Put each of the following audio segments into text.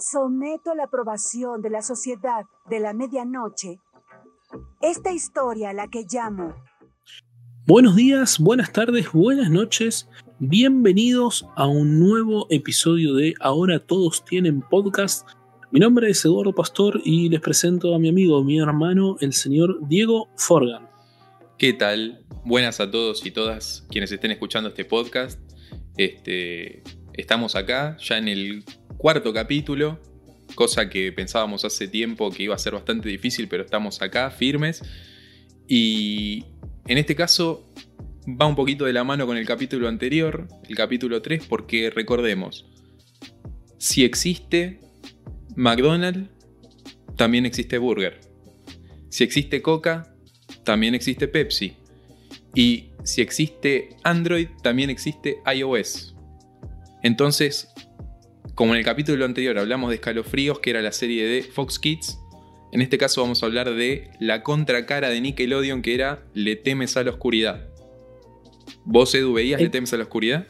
someto a la aprobación de la sociedad de la medianoche esta historia a la que llamo. Buenos días, buenas tardes, buenas noches. Bienvenidos a un nuevo episodio de Ahora Todos Tienen Podcast. Mi nombre es Eduardo Pastor y les presento a mi amigo, mi hermano, el señor Diego Forgan. ¿Qué tal? Buenas a todos y todas quienes estén escuchando este podcast. Este, estamos acá ya en el cuarto capítulo, cosa que pensábamos hace tiempo que iba a ser bastante difícil, pero estamos acá firmes. Y en este caso va un poquito de la mano con el capítulo anterior, el capítulo 3, porque recordemos, si existe McDonald's, también existe Burger. Si existe Coca, también existe Pepsi. Y si existe Android, también existe iOS. Entonces, como en el capítulo anterior hablamos de Escalofríos, que era la serie de Fox Kids, en este caso vamos a hablar de la contracara de Nickelodeon, que era Le temes a la oscuridad. ¿Vos, Edu, veías Le eh, temes a la oscuridad?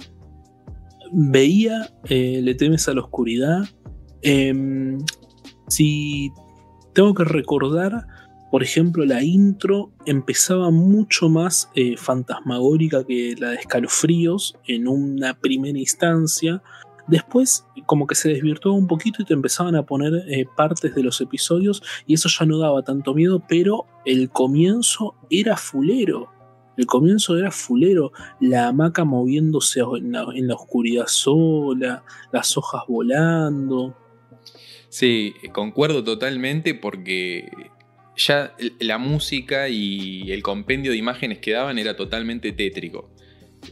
Veía eh, Le temes a la oscuridad. Em, si tengo que recordar, por ejemplo, la intro empezaba mucho más eh, fantasmagórica que la de escalofríos en una primera instancia. Después como que se desvirtuó un poquito y te empezaban a poner eh, partes de los episodios y eso ya no daba tanto miedo, pero el comienzo era fulero. El comienzo era fulero, la hamaca moviéndose en la, oscuridad sola, las hojas volando. Sí, concuerdo totalmente porque ya la música y el compendio de imágenes que daban era totalmente tétrico.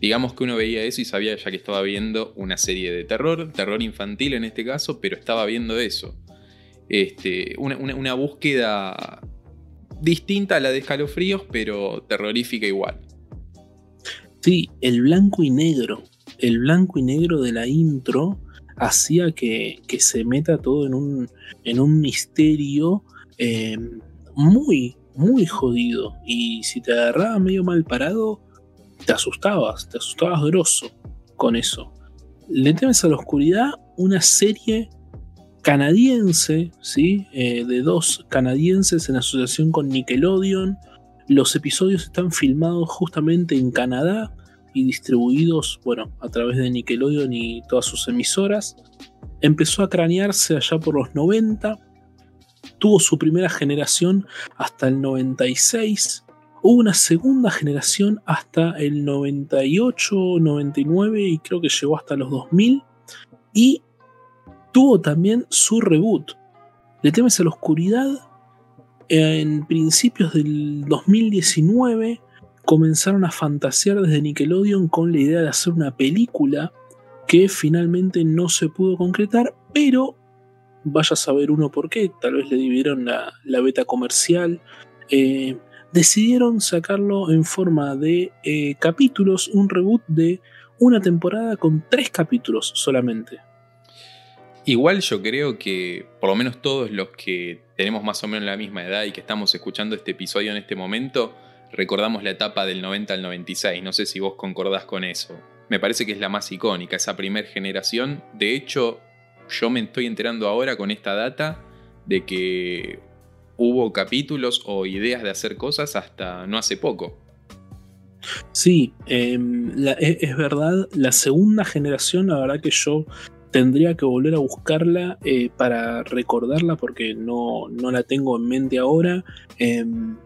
Digamos que uno veía eso y sabía ya que estaba viendo una serie de terror, terror infantil en este caso, pero estaba viendo eso. Este, una, búsqueda distinta a la de escalofríos, pero terrorífica igual. Sí, el blanco y negro. El blanco y negro de la intro hacía que, se meta todo en un, en un misterio eh, muy, muy jodido. Y si te agarraba medio mal parado, te asustabas, te asustabas grosso con eso. Le temes a la oscuridad, una serie canadiense, ¿sí? Eh, de dos canadienses en asociación con Nickelodeon. Los episodios están filmados justamente en Canadá y distribuidos, bueno, a través de Nickelodeon y todas sus emisoras. Empezó a cranearse allá por los 90. Tuvo su primera generación hasta el 96 Hubo una segunda generación hasta el 98, 99 y creo que llegó hasta los 2000. Y tuvo también su reboot. Le temes a la oscuridad. En principios del 2019 comenzaron a fantasear desde Nickelodeon con la idea de hacer una película que finalmente no se pudo concretar, pero vaya a saber uno por qué, tal vez le dividieron la, beta comercial, eh, decidieron sacarlo en forma de eh, capítulos, un reboot de una temporada con tres capítulos solamente. Igual yo creo que por lo menos todos los que tenemos más o menos la misma edad y que estamos escuchando este episodio en este momento, recordamos la etapa del 90 al 96. No sé si vos concordás con eso. Me parece que es la más icónica, esa primera generación. De hecho, yo me estoy enterando ahora con esta data de que hubo capítulos o ideas de hacer cosas hasta no hace poco. Sí, em, e, es, verdad, la segunda generación, la verdad que yo tendría que volver a buscarla eh, para recordarla porque no, no, la tengo en mente ahora. Em,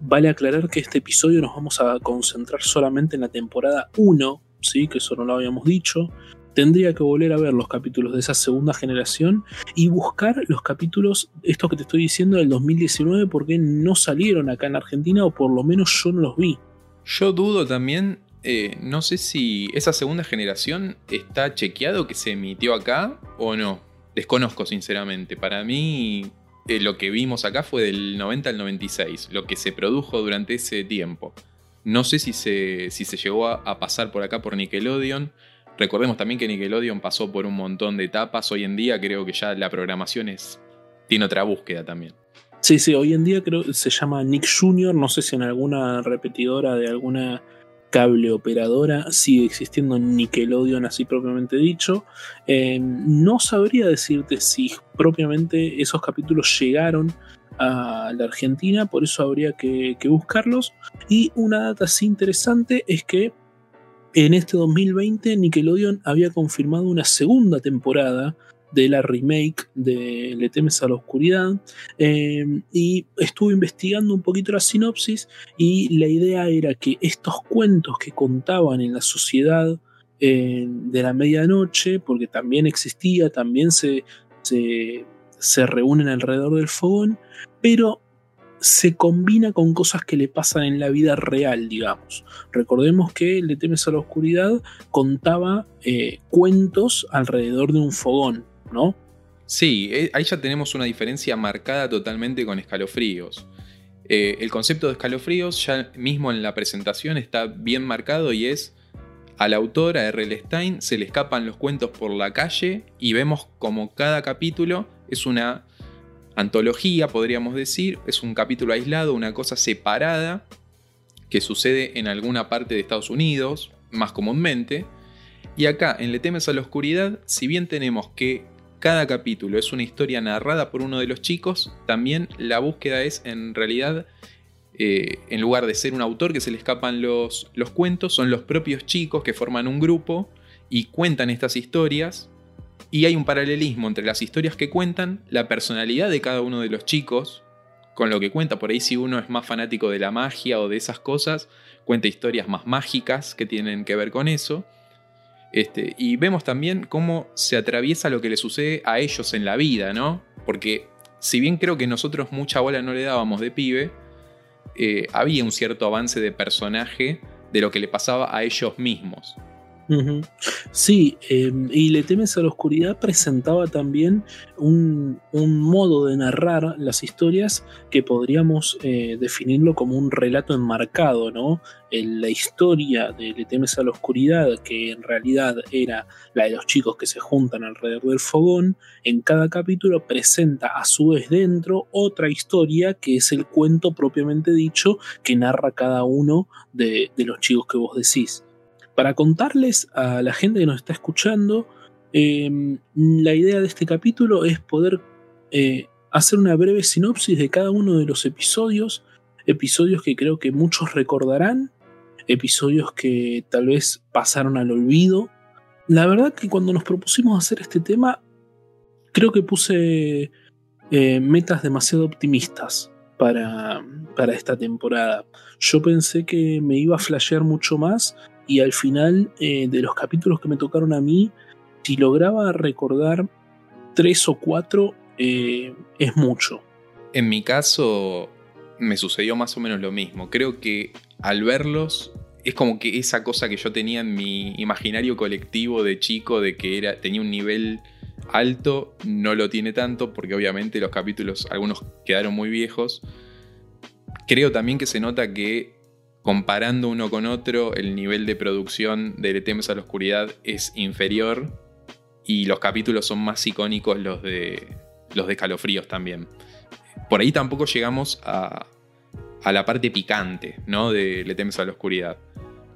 vale aclarar que este episodio nos vamos a concentrar solamente en la temporada 1, ¿sí? que eso no lo habíamos dicho tendría que volver a ver los capítulos de esa segunda generación y buscar los capítulos, estos que te estoy diciendo, del 2019, porque no salieron acá en Argentina o por lo menos yo no los vi. Yo dudo también, eh, no sé si esa segunda generación está chequeado que se emitió acá o no. Desconozco sinceramente. Para mí eh, lo que vimos acá fue del 90 al 96, lo que se produjo durante ese tiempo. No sé si se, si se llegó a pasar por acá por Nickelodeon. Recordemos también que Nickelodeon pasó por un montón de etapas. Hoy en día creo que ya la programación es, tiene otra búsqueda también. Sí, sí, hoy en día creo se llama Nick Jr., no sé si en alguna repetidora de alguna cable operadora, sigue existiendo Nickelodeon así propiamente dicho. Em, no sabría decirte si propiamente esos capítulos llegaron a la Argentina, por eso habría que, que buscarlos. Y una data así interesante es que en este 2020 Nickelodeon había confirmado una segunda temporada de la remake de Le temes a la oscuridad em, y estuve investigando un poquito la sinopsis y la idea era que estos cuentos que contaban en la sociedad em, de la medianoche, porque también existía, también se, se, se reúnen alrededor del fogón, pero se combina con cosas que le pasan en la vida real, digamos. Recordemos que Le temes a la oscuridad contaba eh, cuentos alrededor de un fogón. ¿no? Sí, eh, ahí ya tenemos una diferencia marcada totalmente con escalofríos. Eh, el concepto de escalofríos ya mismo en la presentación está bien marcado y es al autor, a R.L. Stein, se le escapan los cuentos por la calle y vemos como cada capítulo es una antología, podríamos decir, es un capítulo aislado, una cosa separada que sucede en alguna parte de Estados Unidos, más comúnmente. Y acá, en Le temes a la oscuridad, si bien tenemos que cada capítulo es una historia narrada por uno de los chicos, también la búsqueda es en realidad, eh, en lugar de ser un autor que se le escapan los, los cuentos, son los propios chicos que forman un grupo y cuentan estas historias. Y hay un paralelismo entre las historias que cuentan, la personalidad de cada uno de los chicos, con lo que cuenta. Por ahí si uno es más fanático de la magia o de esas cosas, cuenta historias más mágicas que tienen que ver con eso. Este, y vemos también cómo se atraviesa lo que le sucede a ellos en la vida, ¿no? Porque si bien creo que nosotros mucha bola no le dábamos de pibe, eh, había un cierto avance de personaje de lo que le pasaba a ellos mismos. Sí, em, y Le temes a la oscuridad presentaba también un, modo de narrar las historias que podríamos eh, definirlo como un relato enmarcado, ¿no? En la historia de Le temes a la oscuridad, que en realidad era la de los chicos que se juntan alrededor del fogón, en cada capítulo presenta a su vez dentro otra historia que es el cuento propiamente dicho que narra cada uno de los chicos que vos decís para contarles a la gente que nos está escuchando, em, la idea de este capítulo es poder eh, hacer una breve sinopsis de cada uno de los episodios, episodios que creo que muchos recordarán, episodios que tal vez pasaron al olvido. La verdad que cuando nos propusimos hacer este tema, creo que puse eh, metas demasiado optimistas para, para esta temporada. Yo pensé que me iba a flashear mucho más y al final eh, de los capítulos que me tocaron a mí, si lograba recordar tres o cuatro, eh, es mucho. En mi caso, me sucedió más o menos lo mismo. Creo que al verlos, es como que esa cosa que yo tenía en mi imaginario colectivo de chico, de que era, tenía un nivel alto, no lo tiene tanto, porque obviamente los capítulos, algunos quedaron muy viejos. Creo también que se nota que comparando uno con otro, el nivel de producción de Le temes a la oscuridad es inferior y los capítulos son más icónicos los de los de Calofríos también. Por ahí tampoco llegamos a, a la parte picante, ¿no? De Le temes a la oscuridad.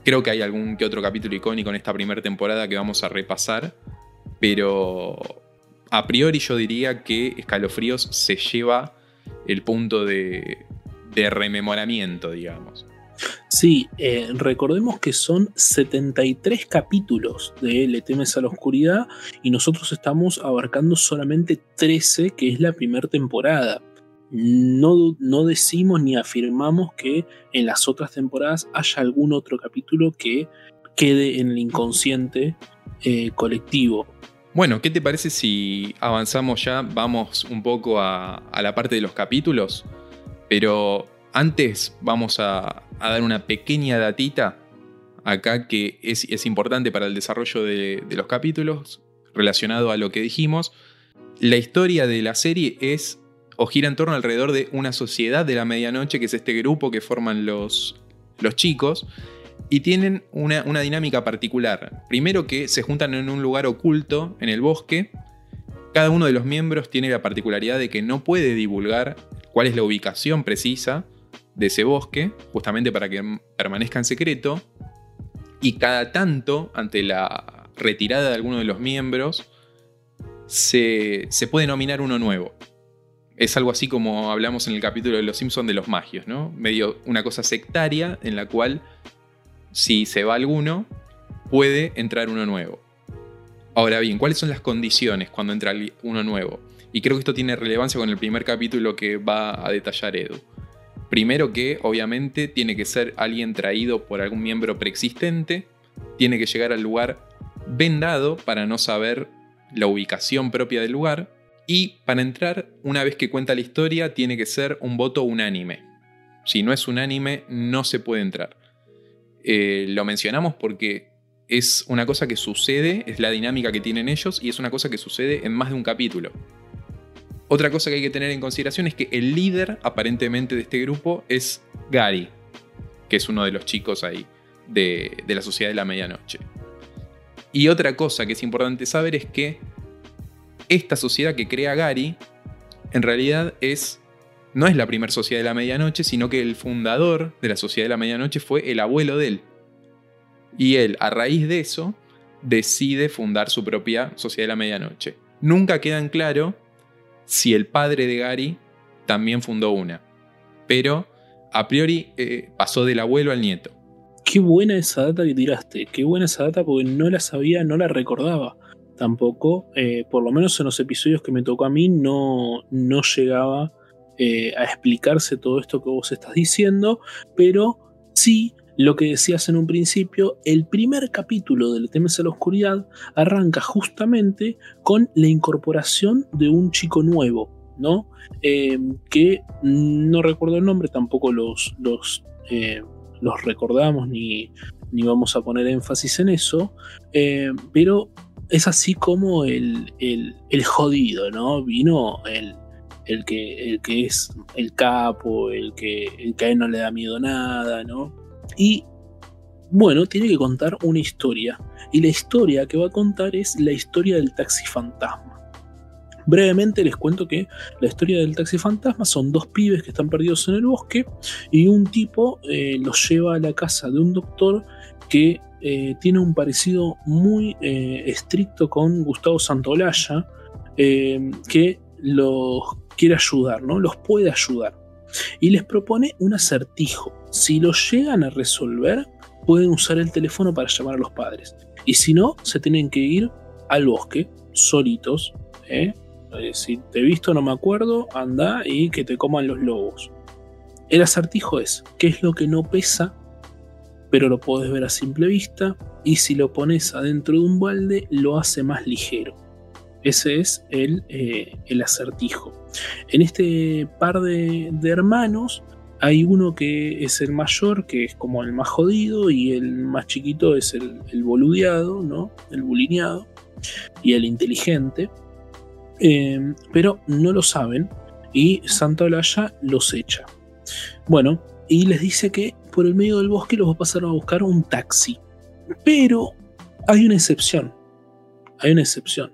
Creo que hay algún que otro capítulo icónico en esta primera temporada que vamos a repasar, pero a priori yo diría que Escalofríos se lleva el punto de rememoramiento, digamos. Sí, eh, recordemos que son 73 capítulos de Le temes a la oscuridad y nosotros estamos abarcando solamente 13, que es la primera temporada. No, no, decimos ni afirmamos que en las otras temporadas haya algún otro capítulo que quede en el inconsciente eh, colectivo. Bueno, ¿qué te parece si avanzamos ya? Vamos un poco a, a la parte de los capítulos, pero antes vamos a, dar una pequeña datita acá que es, importante para el desarrollo de, los capítulos relacionado a lo que dijimos. La historia de la serie es o gira en torno alrededor de una sociedad de la medianoche, que es este grupo que forman los, chicos, y tienen una, dinámica particular. Primero que se juntan en un lugar oculto, en el bosque. Cada uno de los miembros tiene la particularidad de que no puede divulgar cuál es la ubicación precisa de ese bosque, justamente para que permanezca en secreto. Y cada tanto, ante la retirada de alguno de los miembros, se, se puede nominar uno nuevo. Es algo así como hablamos en el capítulo de Los Simpsons de los magios, ¿no? Medio una cosa sectaria en la cual si se va alguno, puede entrar uno nuevo. Ahora bien, ¿cuáles son las condiciones cuando entra uno nuevo? Y creo que esto tiene relevancia con el primer capítulo que va a detallar Edu. Primero que, obviamente, tiene que ser alguien traído por algún miembro preexistente, tiene que llegar al lugar vendado para no saber la ubicación propia del lugar, y para entrar, una vez que cuenta la historia, tiene que ser un voto unánime. Si no es unánime, no se puede entrar. Eh, lo mencionamos porque es una cosa que sucede, es la dinámica que tienen ellos y es una cosa que sucede en más de un capítulo. Otra cosa que hay que tener en consideración es que el líder aparentemente de este grupo es Gary, que es uno de los chicos ahí de, de la Sociedad de la Medianoche. Y otra cosa que es importante saber es que esta sociedad que crea Gary en realidad es no es la primera sociedad de la medianoche, sino que el fundador de la sociedad de la medianoche fue el abuelo de él. Y él, a raíz de eso, decide fundar su propia sociedad de la medianoche. Nunca queda en claro si el padre de Gary también fundó una. Pero a priori eh, pasó del abuelo al nieto. Qué buena esa data que tiraste, qué buena esa data porque no la sabía, no la recordaba tampoco. Eh, por lo menos en los episodios que me tocó a mí no, no llegaba eh, a explicarse todo esto que vos estás diciendo, pero sí lo que decías en un principio, el primer capítulo de Temes a la Oscuridad arranca justamente con la incorporación de un chico nuevo, ¿no? Eh, que no recuerdo el nombre, tampoco los, eh, los recordamos ni, ni, vamos a poner énfasis en eso, pero es así como el, el, el jodido, ¿no? Vino el, el que, el que es el capo, el que, el que a él no le da miedo nada, ¿no? Y bueno, tiene que contar una historia. Y la historia que va a contar es la historia del taxi fantasma. Brevemente les cuento que la historia del taxi fantasma son dos pibes que están perdidos en el bosque y un tipo eh, los lleva a la casa de un doctor que eh, tiene un parecido muy eh, estricto con Gustavo Santolaya, que los quiere ayudar, ¿no? Los puede ayudar. Y les propone un acertijo. Si lo llegan a resolver, pueden usar el teléfono para llamar a los padres. Y si no, se tienen que ir al bosque, solitos. ¿eh? Eh, si te he visto, no me acuerdo, anda y que te coman los lobos. El acertijo es, ¿qué es lo que no pesa, pero lo puedes ver a simple vista? Y si lo pones adentro de un balde, lo hace más ligero. Ese es el, eh, el acertijo. En este par de, hermanos hay uno que es el mayor, que es como el más jodido, y el más chiquito es el, boludeado, ¿no? El bulineado, y el inteligente. Eh, pero no lo saben, y Santa Olaya los echa. Bueno, y les dice que por el medio del bosque los va a pasar a buscar un taxi. Pero hay una excepción. Hay una excepción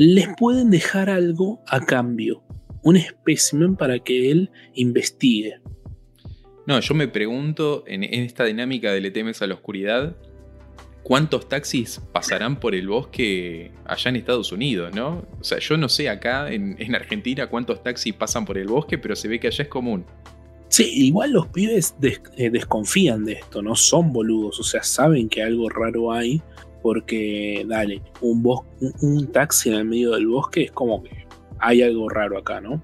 les pueden dejar algo a cambio, un espécimen para que él investigue. No, yo me pregunto en, esta dinámica de Le temes a la oscuridad, ¿cuántos taxis pasarán por el bosque allá en Estados Unidos, no? O sea, yo no sé acá en, Argentina cuántos taxis pasan por el bosque, pero se ve que allá es común. Sí, igual los pibes eh, desconfían de esto, no son boludos, o sea, saben que algo raro hay porque, dale, un, taxi en el medio del bosque es como que hay algo raro acá, ¿no?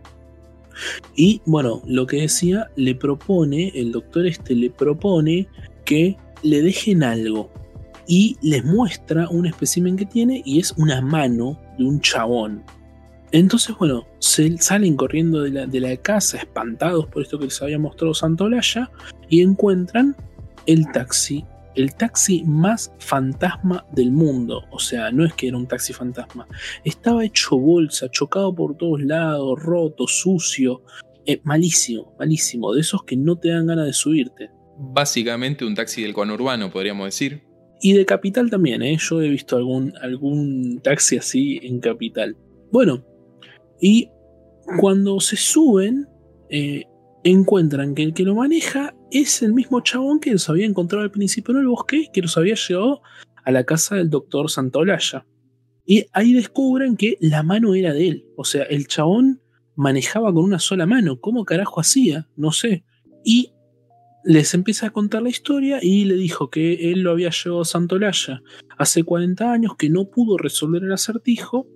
Y bueno, lo que decía, le propone, el doctor este le propone que le dejen algo. Y les muestra un espécimen que tiene y es una mano de un chabón. Entonces, bueno, se salen corriendo de la, de la casa, espantados por esto que les había mostrado Santolaya, y encuentran el taxi el taxi más fantasma del mundo. O sea, no es que era un taxi fantasma. Estaba hecho bolsa, chocado por todos lados, roto, sucio. Eh, malísimo, malísimo. De esos que no te dan ganas de subirte. Básicamente un taxi del conurbano, podríamos decir. Y de capital también, ¿eh? Yo he visto algún, algún taxi así en capital. Bueno, y cuando se suben, eh, encuentran que el que lo maneja es el mismo chabón que los había encontrado al principio en el bosque, que los había llevado a la casa del doctor Santaolalla. Y ahí descubren que la mano era de él. O sea, el chabón manejaba con una sola mano. ¿Cómo carajo hacía? No sé. Y les empieza a contar la historia y le dijo que él lo había llevado a Santolaya hace 40 años, que no pudo resolver el acertijo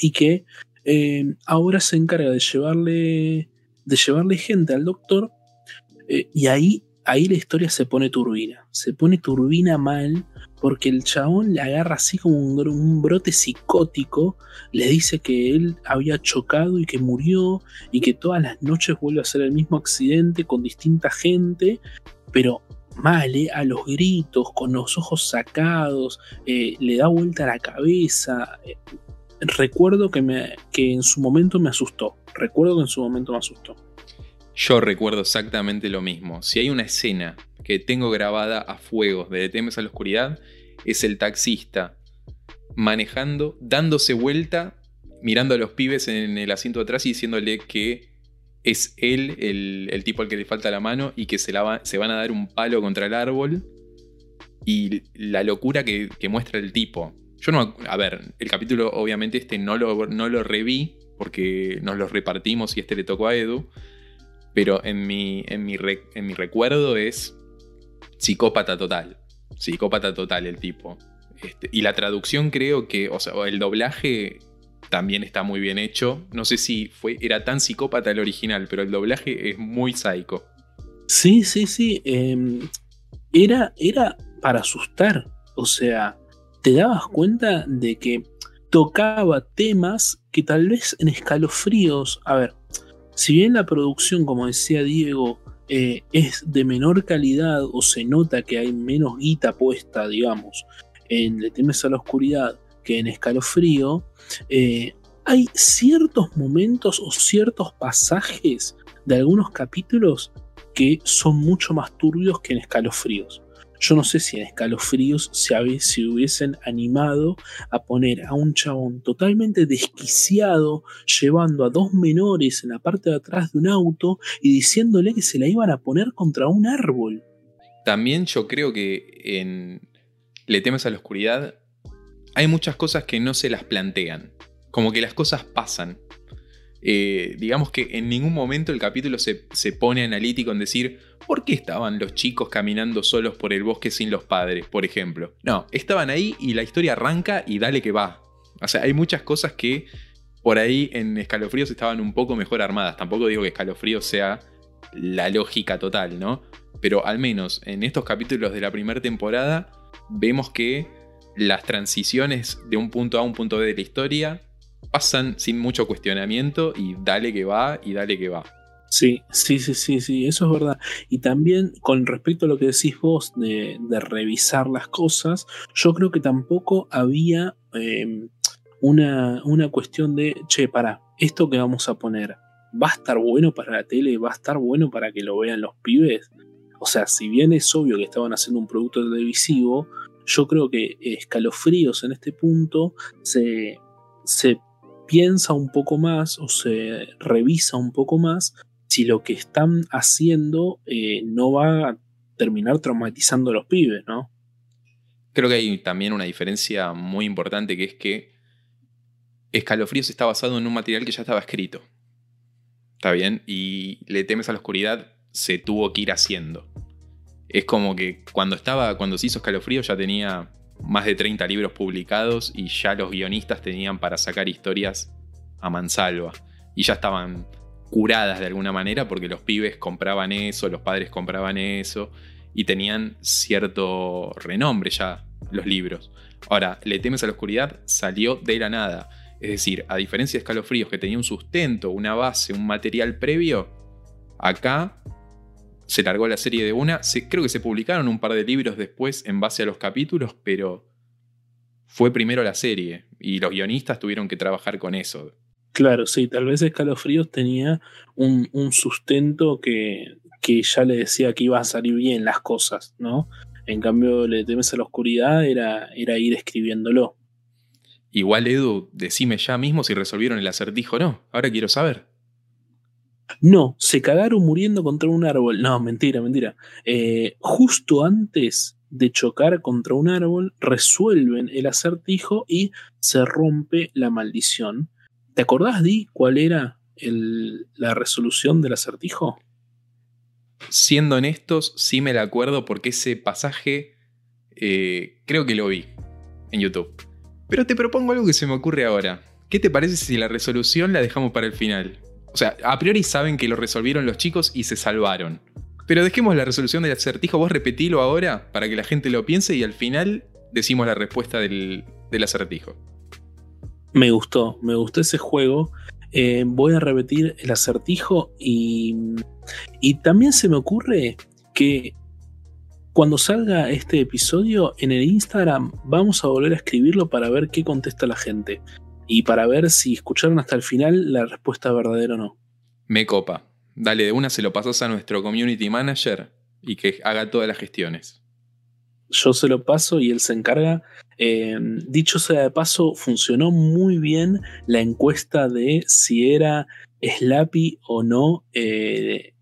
y que eh, ahora se encarga de llevarle, de llevarle gente al doctor. Eh, y ahí, ahí la historia se pone turbina. Se pone turbina mal porque el chabón le agarra así como un, brote psicótico, le dice que él había chocado y que murió y que todas las noches vuelve a hacer el mismo accidente con distinta gente, pero mal, ¿eh? a los gritos, con los ojos sacados, eh, le da vuelta a la cabeza. Recuerdo que, me, que en su momento me asustó, recuerdo que en su momento me asustó. Yo recuerdo exactamente lo mismo. Si hay una escena que tengo grabada a fuego de Temes a la Oscuridad es el taxista manejando, dándose vuelta, mirando a los pibes en el asiento atrás y diciéndole que es él el, tipo al que le falta la mano y que se, la se, van a dar un palo contra el árbol. Y la locura que, muestra el tipo. Yo no. A ver, el capítulo, obviamente, este no lo, no lo reví porque nos lo repartimos y este le tocó a Edu. Pero en mi, en mi, en mi recuerdo es psicópata total. Psicópata total el tipo. Este, y la traducción creo que, o sea, el doblaje también está muy bien hecho. No sé si fue, era tan psicópata el original, pero el doblaje es muy psycho. Sí, sí, sí. Em, era, era para asustar. O sea, te dabas cuenta de que tocaba temas que tal vez en escalofríos. A ver, si bien la producción, como decía Diego, eh, es de menor calidad o se nota que hay menos guita puesta, digamos, en Le temes a la oscuridad que en escalofrío, eh, hay ciertos momentos o ciertos pasajes de algunos capítulos que son mucho más turbios que en escalofríos. Yo no sé si en escalofríos se, se hubiesen animado a poner a un chabón totalmente desquiciado llevando a dos menores en la parte de atrás de un auto y diciéndole que se la iban a poner contra un árbol. También yo creo que en Le temes a la oscuridad hay muchas cosas que no se las plantean. Como que las cosas pasan. Eh, digamos que en ningún momento el capítulo se, pone analítico en decir por qué estaban los chicos caminando solos por el bosque sin los padres, por ejemplo. No, estaban ahí y la historia arranca y dale que va. O sea, hay muchas cosas que por ahí en Escalofríos estaban un poco mejor armadas. Tampoco digo que Escalofríos sea la lógica total, ¿no? Pero al menos en estos capítulos de la primera temporada vemos que las transiciones de un punto A a un punto B de la historia pasan sin mucho cuestionamiento y dale que va y dale que va. Sí, sí, sí, sí, sí, eso es verdad. Y también con respecto a lo que decís vos de, revisar las cosas, yo creo que tampoco había em, una, una cuestión de, che, para, esto que vamos a poner, ¿va a estar bueno para la tele? ¿Va a estar bueno para que lo vean los pibes? O sea, si bien es obvio que estaban haciendo un producto televisivo, yo creo que escalofríos en este punto se, se piensa un poco más o se revisa un poco más si lo que están haciendo eh, no va a terminar traumatizando a los pibes, ¿no? Creo que hay también una diferencia muy importante que es que Escalofríos está basado en un material que ya estaba escrito. ¿Está bien? Y Le temes a la oscuridad se tuvo que ir haciendo. Es como que cuando estaba, cuando se hizo Escalofríos ya tenía más de 30 libros publicados y ya los guionistas tenían para sacar historias a mansalva. Y ya estaban curadas de alguna manera porque los pibes compraban eso, los padres compraban eso y tenían cierto renombre ya los libros. Ahora, Le temes a la oscuridad salió de la nada. Es decir, a diferencia de Escalofríos que tenía un sustento, una base, un material previo, acá se largó la serie de una. creo que se publicaron un par de libros después en base a los capítulos, pero fue primero la serie y los guionistas tuvieron que trabajar con eso. Claro, sí, tal vez Escalofríos tenía un, sustento que, que, ya le decía que iba a salir bien las cosas, ¿no? En cambio, Le temes a la oscuridad era, era ir escribiéndolo. Igual, Edu, decime ya mismo si resolvieron el acertijo o no. Ahora quiero saber. No, se cagaron muriendo contra un árbol. No, mentira, mentira. Eh, justo antes de chocar contra un árbol, resuelven el acertijo y se rompe la maldición. ¿Te acordás, Di, cuál era la resolución del acertijo? Siendo honestos, sí me la acuerdo porque ese pasaje eh, creo que lo vi en YouTube. Pero te propongo algo que se me ocurre ahora. ¿Qué te parece si la resolución la dejamos para el final? O sea, a priori saben que lo resolvieron los chicos y se salvaron. Pero dejemos la resolución del acertijo, vos repetilo ahora para que la gente lo piense y al final decimos la respuesta del, acertijo. Me gustó, me gustó ese juego. Eh, voy a repetir el acertijo y, y también se me ocurre que cuando salga este episodio en el Instagram vamos a volver a escribirlo para ver qué contesta la gente y para ver si escucharon hasta el final la respuesta verdadera o no. Me copa. Dale, de una se lo pasas a nuestro community manager y que haga todas las gestiones. Yo se lo paso y él se encarga. Em, dicho sea de paso, funcionó muy bien la encuesta de si era Slappy o no eh,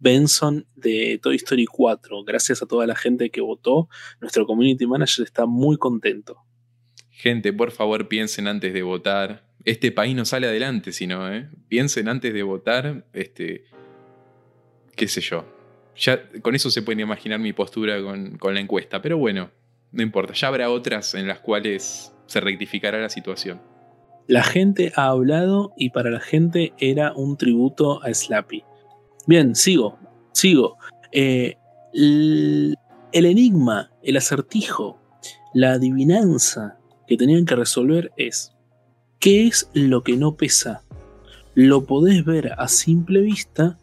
Benson de Toy Story 4. Gracias a toda la gente que votó. Nuestro community manager está muy contento. Gente, por favor, piensen antes de votar. Este país no sale adelante si no, ¿eh? Piensen antes de votar. Este, qué sé yo. Con eso se pueden imaginar mi postura con, la encuesta. Pero bueno, no importa. Ya habrá otras en las cuales se rectificará la situación. La gente ha hablado y para la gente era un tributo a Slappy. Bien, sigo, sigo. Eh, el, enigma, el acertijo, la adivinanza que tenían que resolver es, ¿qué es lo que no pesa? Lo podés ver a simple vista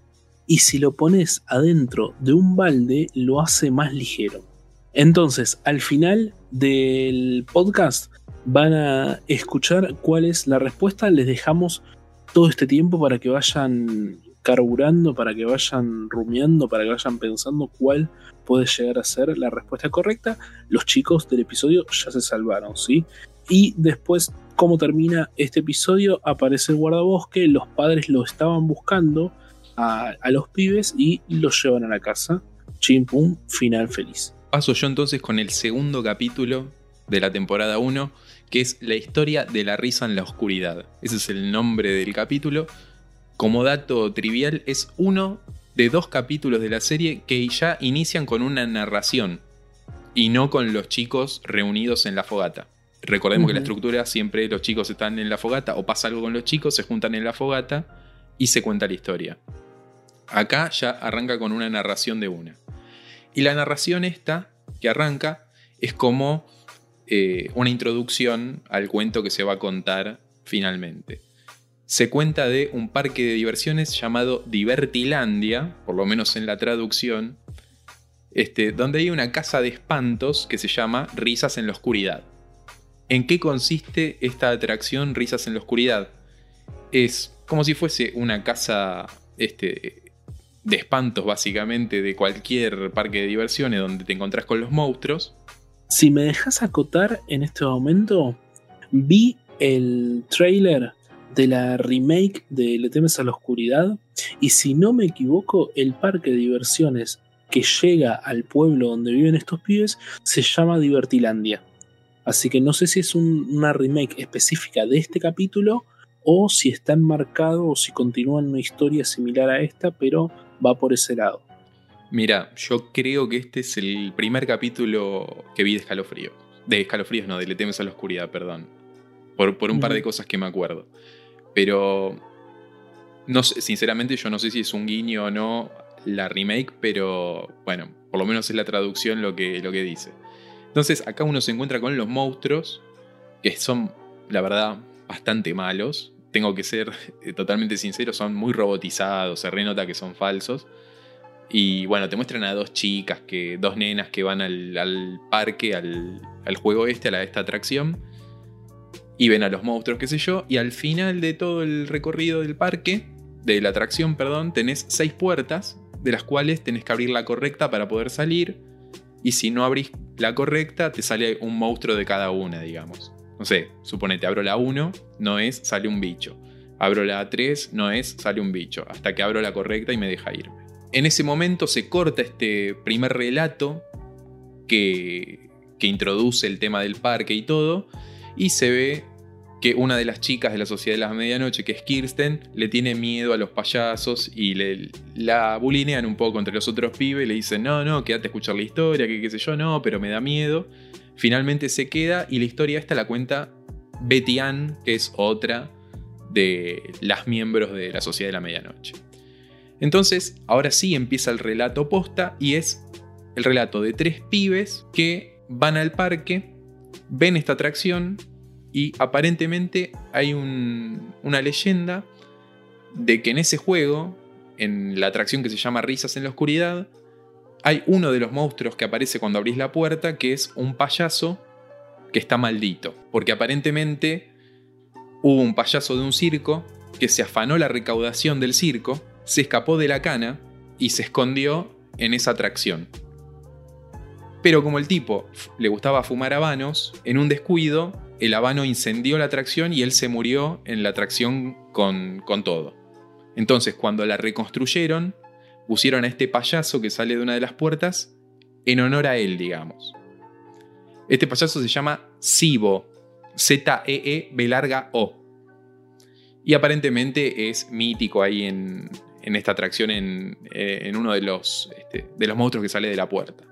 y si lo pones adentro de un balde lo hace más ligero. Entonces, al final del podcast van a escuchar cuál es la respuesta. Les dejamos todo este tiempo para que vayan carburando, para que vayan rumiando, para que vayan pensando cuál puede llegar a ser la respuesta correcta. Los chicos del episodio ya se salvaron, ¿sí? Y después, ¿cómo termina este episodio? Aparece el guardabosque, los padres lo estaban buscando a, los pibes y los llevan a la casa. Chimpum, final feliz. Paso yo entonces con el segundo capítulo de la temporada 1, que es la historia de la risa en la oscuridad. Ese es el nombre del capítulo. Como dato trivial, es uno de dos capítulos de la serie que ya inician con una narración y no con los chicos reunidos en la fogata. Recordemos que la estructura siempre los chicos están en la fogata o pasa algo con los chicos, se juntan en la fogata y se cuenta la historia. Acá ya arranca con una narración de una. Y la narración esta que arranca es como eh, una introducción al cuento que se va a contar finalmente. Se cuenta de un parque de diversiones llamado Divertilandia, por lo menos en la traducción, este, donde hay una casa de espantos que se llama Risas en la Oscuridad. ¿En qué consiste esta atracción Risas en la Oscuridad? Es como si fuese una casa este, de espantos básicamente de cualquier parque de diversiones donde te encontrás con los monstruos. Si me dejas acotar en este momento, vi el trailer de la remake de Le temes a la oscuridad y si no me equivoco el parque de diversiones que llega al pueblo donde viven estos pibes se llama Divertilandia. Así que no sé si es una remake específica de este capítulo o si está enmarcado o si continúa una historia similar a esta, pero va por ese lado. Mira, yo creo que este es el primer capítulo que vi de escalofríos. De escalofríos, no, de Le temes a la oscuridad, perdón. Por, por un par de cosas que me acuerdo. Pero. No sinceramente, yo no sé si es un guiño o no la remake, pero bueno, por lo menos es la traducción lo que, lo que dice. Entonces, acá uno se encuentra con los monstruos, que son, la verdad, bastante malos tengo que ser eh, totalmente sincero, son muy robotizados, se renota que son falsos. Y bueno, te muestran a dos chicas, que, dos nenas que van al, parque, al, juego este, a esta atracción. Y ven a los monstruos, qué sé yo. Y al final de todo el recorrido del parque, de la atracción, perdón, tenés seis puertas, de las cuales tenés que abrir la correcta para poder salir. Y si no abrís la correcta, te sale un monstruo de cada una, digamos no sé, suponete, abro la 1, no es, sale un bicho. Abro la A3, no es, sale un bicho, hasta que abro la correcta y me deja irme. En ese momento se corta este primer relato que, que introduce el tema del parque y todo, y se ve que una de las chicas de la Sociedad de la Medianoche, que es Kirsten, le tiene miedo a los payasos y le, la bulinean un poco entre los otros pibes, le dicen, no, no, quédate a escuchar la historia, que qué sé yo, no, pero me da miedo. Finalmente se queda y la historia esta la cuenta Betty Ann, que es otra de las miembros de la Sociedad de la Medianoche. Entonces, ahora sí empieza el relato posta y es el relato de tres pibes que van al parque, ven esta atracción y aparentemente hay una leyenda de que en ese juego, en la atracción que se llama Risas en la Oscuridad, hay uno de los monstruos que aparece cuando abrís la puerta, que es un payaso que está maldito. Porque aparentemente hubo un payaso de un circo que se afanó la recaudación del circo, se escapó de la cana y se escondió en esa atracción. Pero como el tipo le gustaba fumar habanos, en un descuido el habano incendió la atracción y él se murió en la atracción con, con todo. Entonces, cuando la reconstruyeron, pusieron a este payaso que sale de una de las puertas en honor a él, digamos. Este payaso se llama Sibo, Z-E-E-B larga O. Y aparentemente es mítico ahí en, esta atracción, en, eh, en uno de los, este, de los monstruos que sale de la puerta.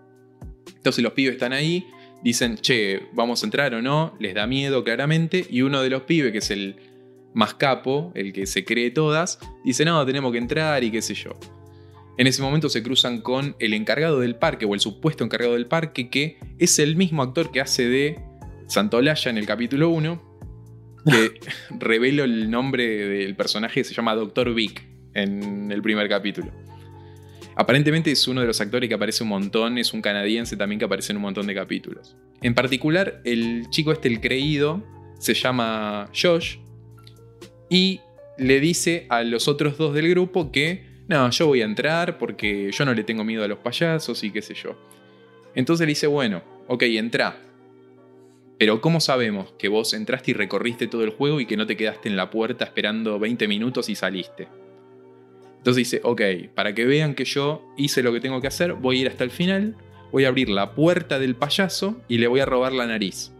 Entonces los pibes están ahí dicen, che, vamos a entrar o no, les da miedo claramente, y uno de los pibes, que es el más capo, el que se cree todas, dice, no, tenemos que entrar y qué sé yo. En ese momento se cruzan con el encargado del parque, o el supuesto encargado del parque, que es el mismo actor que hace de Santolaya en el capítulo 1, que revelo el nombre del personaje, se llama Dr. Vic en el primer capítulo. Aparentemente es uno de los actores que aparece un montón, es un canadiense también que aparece en un montón de capítulos. En particular, el chico este, el creído, se llama Josh y le dice a los otros dos del grupo que, no, yo voy a entrar porque yo no le tengo miedo a los payasos y qué sé yo. Entonces le dice, bueno, ok, entra. Pero ¿cómo sabemos que vos entraste y recorriste todo el juego y que no te quedaste en la puerta esperando 20 minutos y saliste? Entonces dice, ok, para que vean que yo hice lo que tengo que hacer, voy a ir hasta el final, voy a abrir la puerta del payaso y le voy a robar la nariz.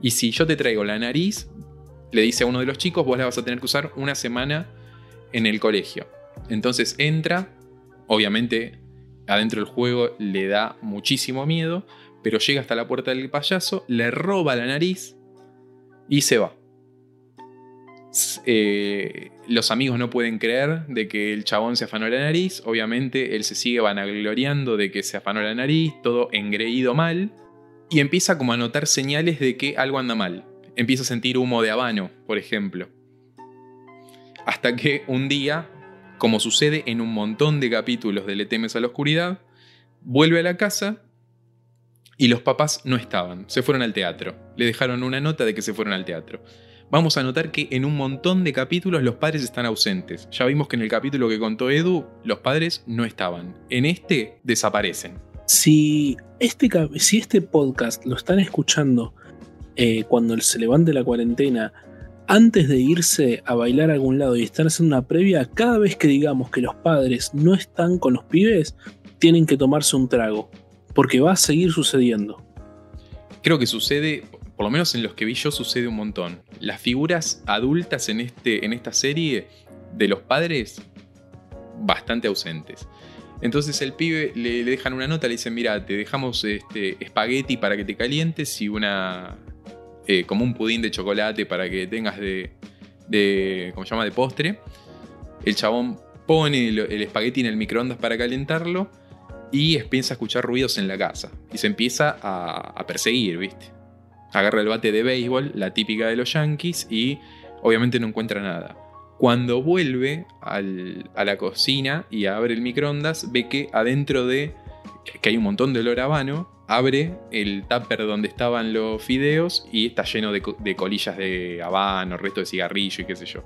Y si yo te traigo la nariz, le dice a uno de los chicos, vos la vas a tener que usar una semana en el colegio. Entonces entra, obviamente adentro del juego le da muchísimo miedo, pero llega hasta la puerta del payaso, le roba la nariz y se va. Eh, los amigos no pueden creer de que el chabón se afanó la nariz. Obviamente él se sigue vanagloriando de que se afanó la nariz, todo engreído mal. Y empieza como a notar señales de que algo anda mal. Empieza a sentir humo de habano, por ejemplo. Hasta que un día, como sucede en un montón de capítulos de Le temes a la oscuridad, vuelve a la casa y los papás no estaban, se fueron al teatro. Le dejaron una nota de que se fueron al teatro vamos a notar que en un montón de capítulos los padres están ausentes. Ya vimos que en el capítulo que contó Edu, los padres no estaban. En este desaparecen. Si este, si este podcast lo están escuchando eh, cuando se levante la cuarentena, antes de irse a bailar a algún lado y están haciendo una previa, cada vez que digamos que los padres no están con los pibes, tienen que tomarse un trago, porque va a seguir sucediendo. Creo que sucede, por lo menos en los que vi yo sucede un montón. Las figuras adultas en, este, en esta serie de los padres, bastante ausentes. Entonces el pibe le, dejan una nota, le dicen, mira, te dejamos este, espagueti para que te calientes y una... Eh, como un pudín de chocolate para que tengas de, de ¿cómo se llama?, de postre. El chabón pone el, espagueti en el microondas para calentarlo y empieza a escuchar ruidos en la casa. Y se empieza a, a perseguir, ¿viste? Agarra el bate de béisbol, la típica de los Yankees, y obviamente no encuentra nada. Cuando vuelve a la cocina y abre el microondas, ve que adentro de. que hay un montón de olor a habano. Abre el tupper donde estaban los fideos y está lleno de, de colillas de habano, resto de cigarrillo y qué sé yo.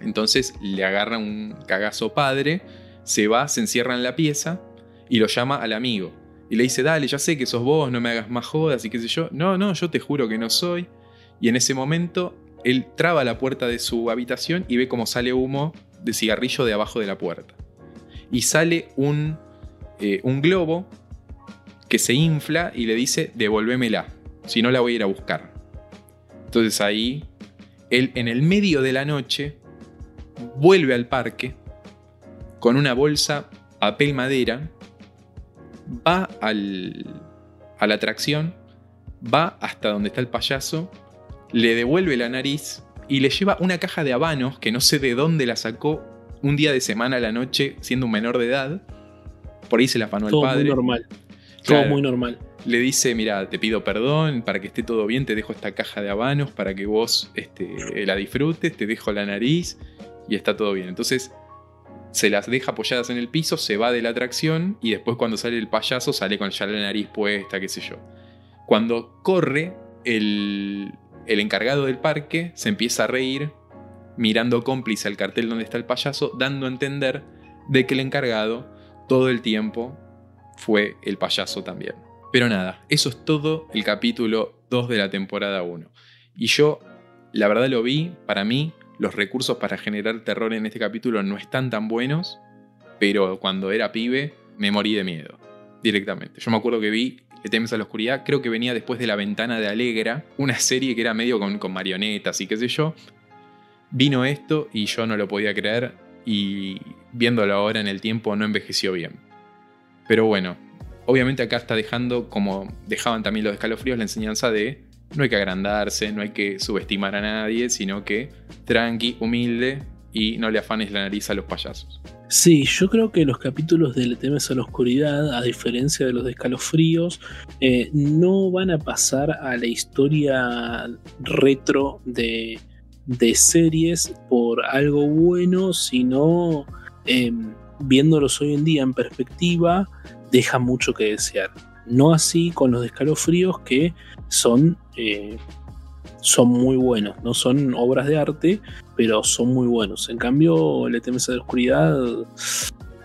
Entonces le agarra un cagazo padre, se va, se encierra en la pieza y lo llama al amigo y le dice, dale, ya sé que sos vos, no me hagas más jodas y qué sé yo. No, no, yo te juro que no soy. Y en ese momento él traba la puerta de su habitación y ve cómo sale humo de cigarrillo de abajo de la puerta. Y sale un, eh, un globo que se infla y le dice, devolvémela, si no la voy a ir a buscar. Entonces ahí, él en el medio de la noche vuelve al parque con una bolsa papel madera, va al, a la atracción, va hasta donde está el payaso, le devuelve la nariz y le lleva una caja de habanos que no sé de dónde la sacó un día de semana a la noche siendo un menor de edad. Por ahí se la afanó al padre. muy normal. Claro. Todo muy normal. Le dice, mira, te pido perdón, para que esté todo bien, te dejo esta caja de habanos para que vos este, la disfrutes, te dejo la nariz y está todo bien. Entonces se las deja apoyadas en el piso, se va de la atracción y después cuando sale el payaso sale con la nariz puesta, qué sé yo. Cuando corre, el, el encargado del parque se empieza a reír, mirando cómplice al cartel donde está el payaso, dando a entender de que el encargado todo el tiempo fue el payaso también. Pero nada, eso es todo el capítulo 2 de la temporada 1. Y yo, la verdad lo vi, para mí, los recursos para generar terror en este capítulo no están tan buenos, pero cuando era pibe me morí de miedo, directamente. Yo me acuerdo que vi Le temes a la oscuridad, creo que venía después de La Ventana de Alegra, una serie que era medio con, con marionetas y qué sé yo. Vino esto y yo no lo podía creer y viéndolo ahora en el tiempo no envejeció bien. Pero bueno, obviamente acá está dejando, como dejaban también los escalofríos, la enseñanza de no hay que agrandarse, no hay que subestimar a nadie, sino que tranqui, humilde y no le afanes la nariz a los payasos. Sí, yo creo que los capítulos de Le temes a la oscuridad, a diferencia de los de escalofríos, eh, no van a pasar a la historia retro de, series por algo bueno, sino eh, viéndolos hoy en día en perspectiva, deja mucho que desear. No así con los de escalofríos que son, eh, son muy buenos, no son obras de arte, pero son muy buenos. En cambio, Le temes a la oscuridad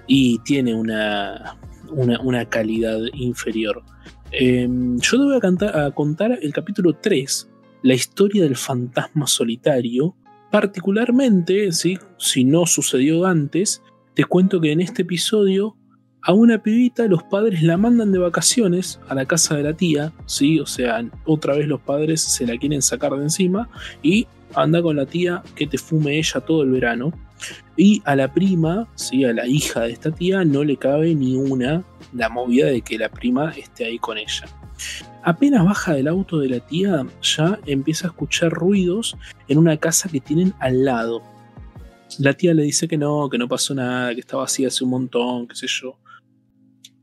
y tiene una, una, calidad inferior. Eh, yo te voy a, contar el capítulo 3, la historia del fantasma solitario. Particularmente, si no sucedió antes, te cuento que en este episodio a una pibita los padres la mandan de vacaciones a la casa de la tía, ¿sí? O sea, otra vez los padres se la quieren sacar de encima y anda con la tía que te fume ella todo el verano. Y a la prima, ¿sí? A la hija de esta tía no le cabe ni una la movida de que la prima esté ahí con ella. Apenas baja del auto de la tía, ya empieza a escuchar ruidos en una casa que tienen al lado. La tía le dice que no, que no pasó nada, que estaba así hace un montón, qué sé yo.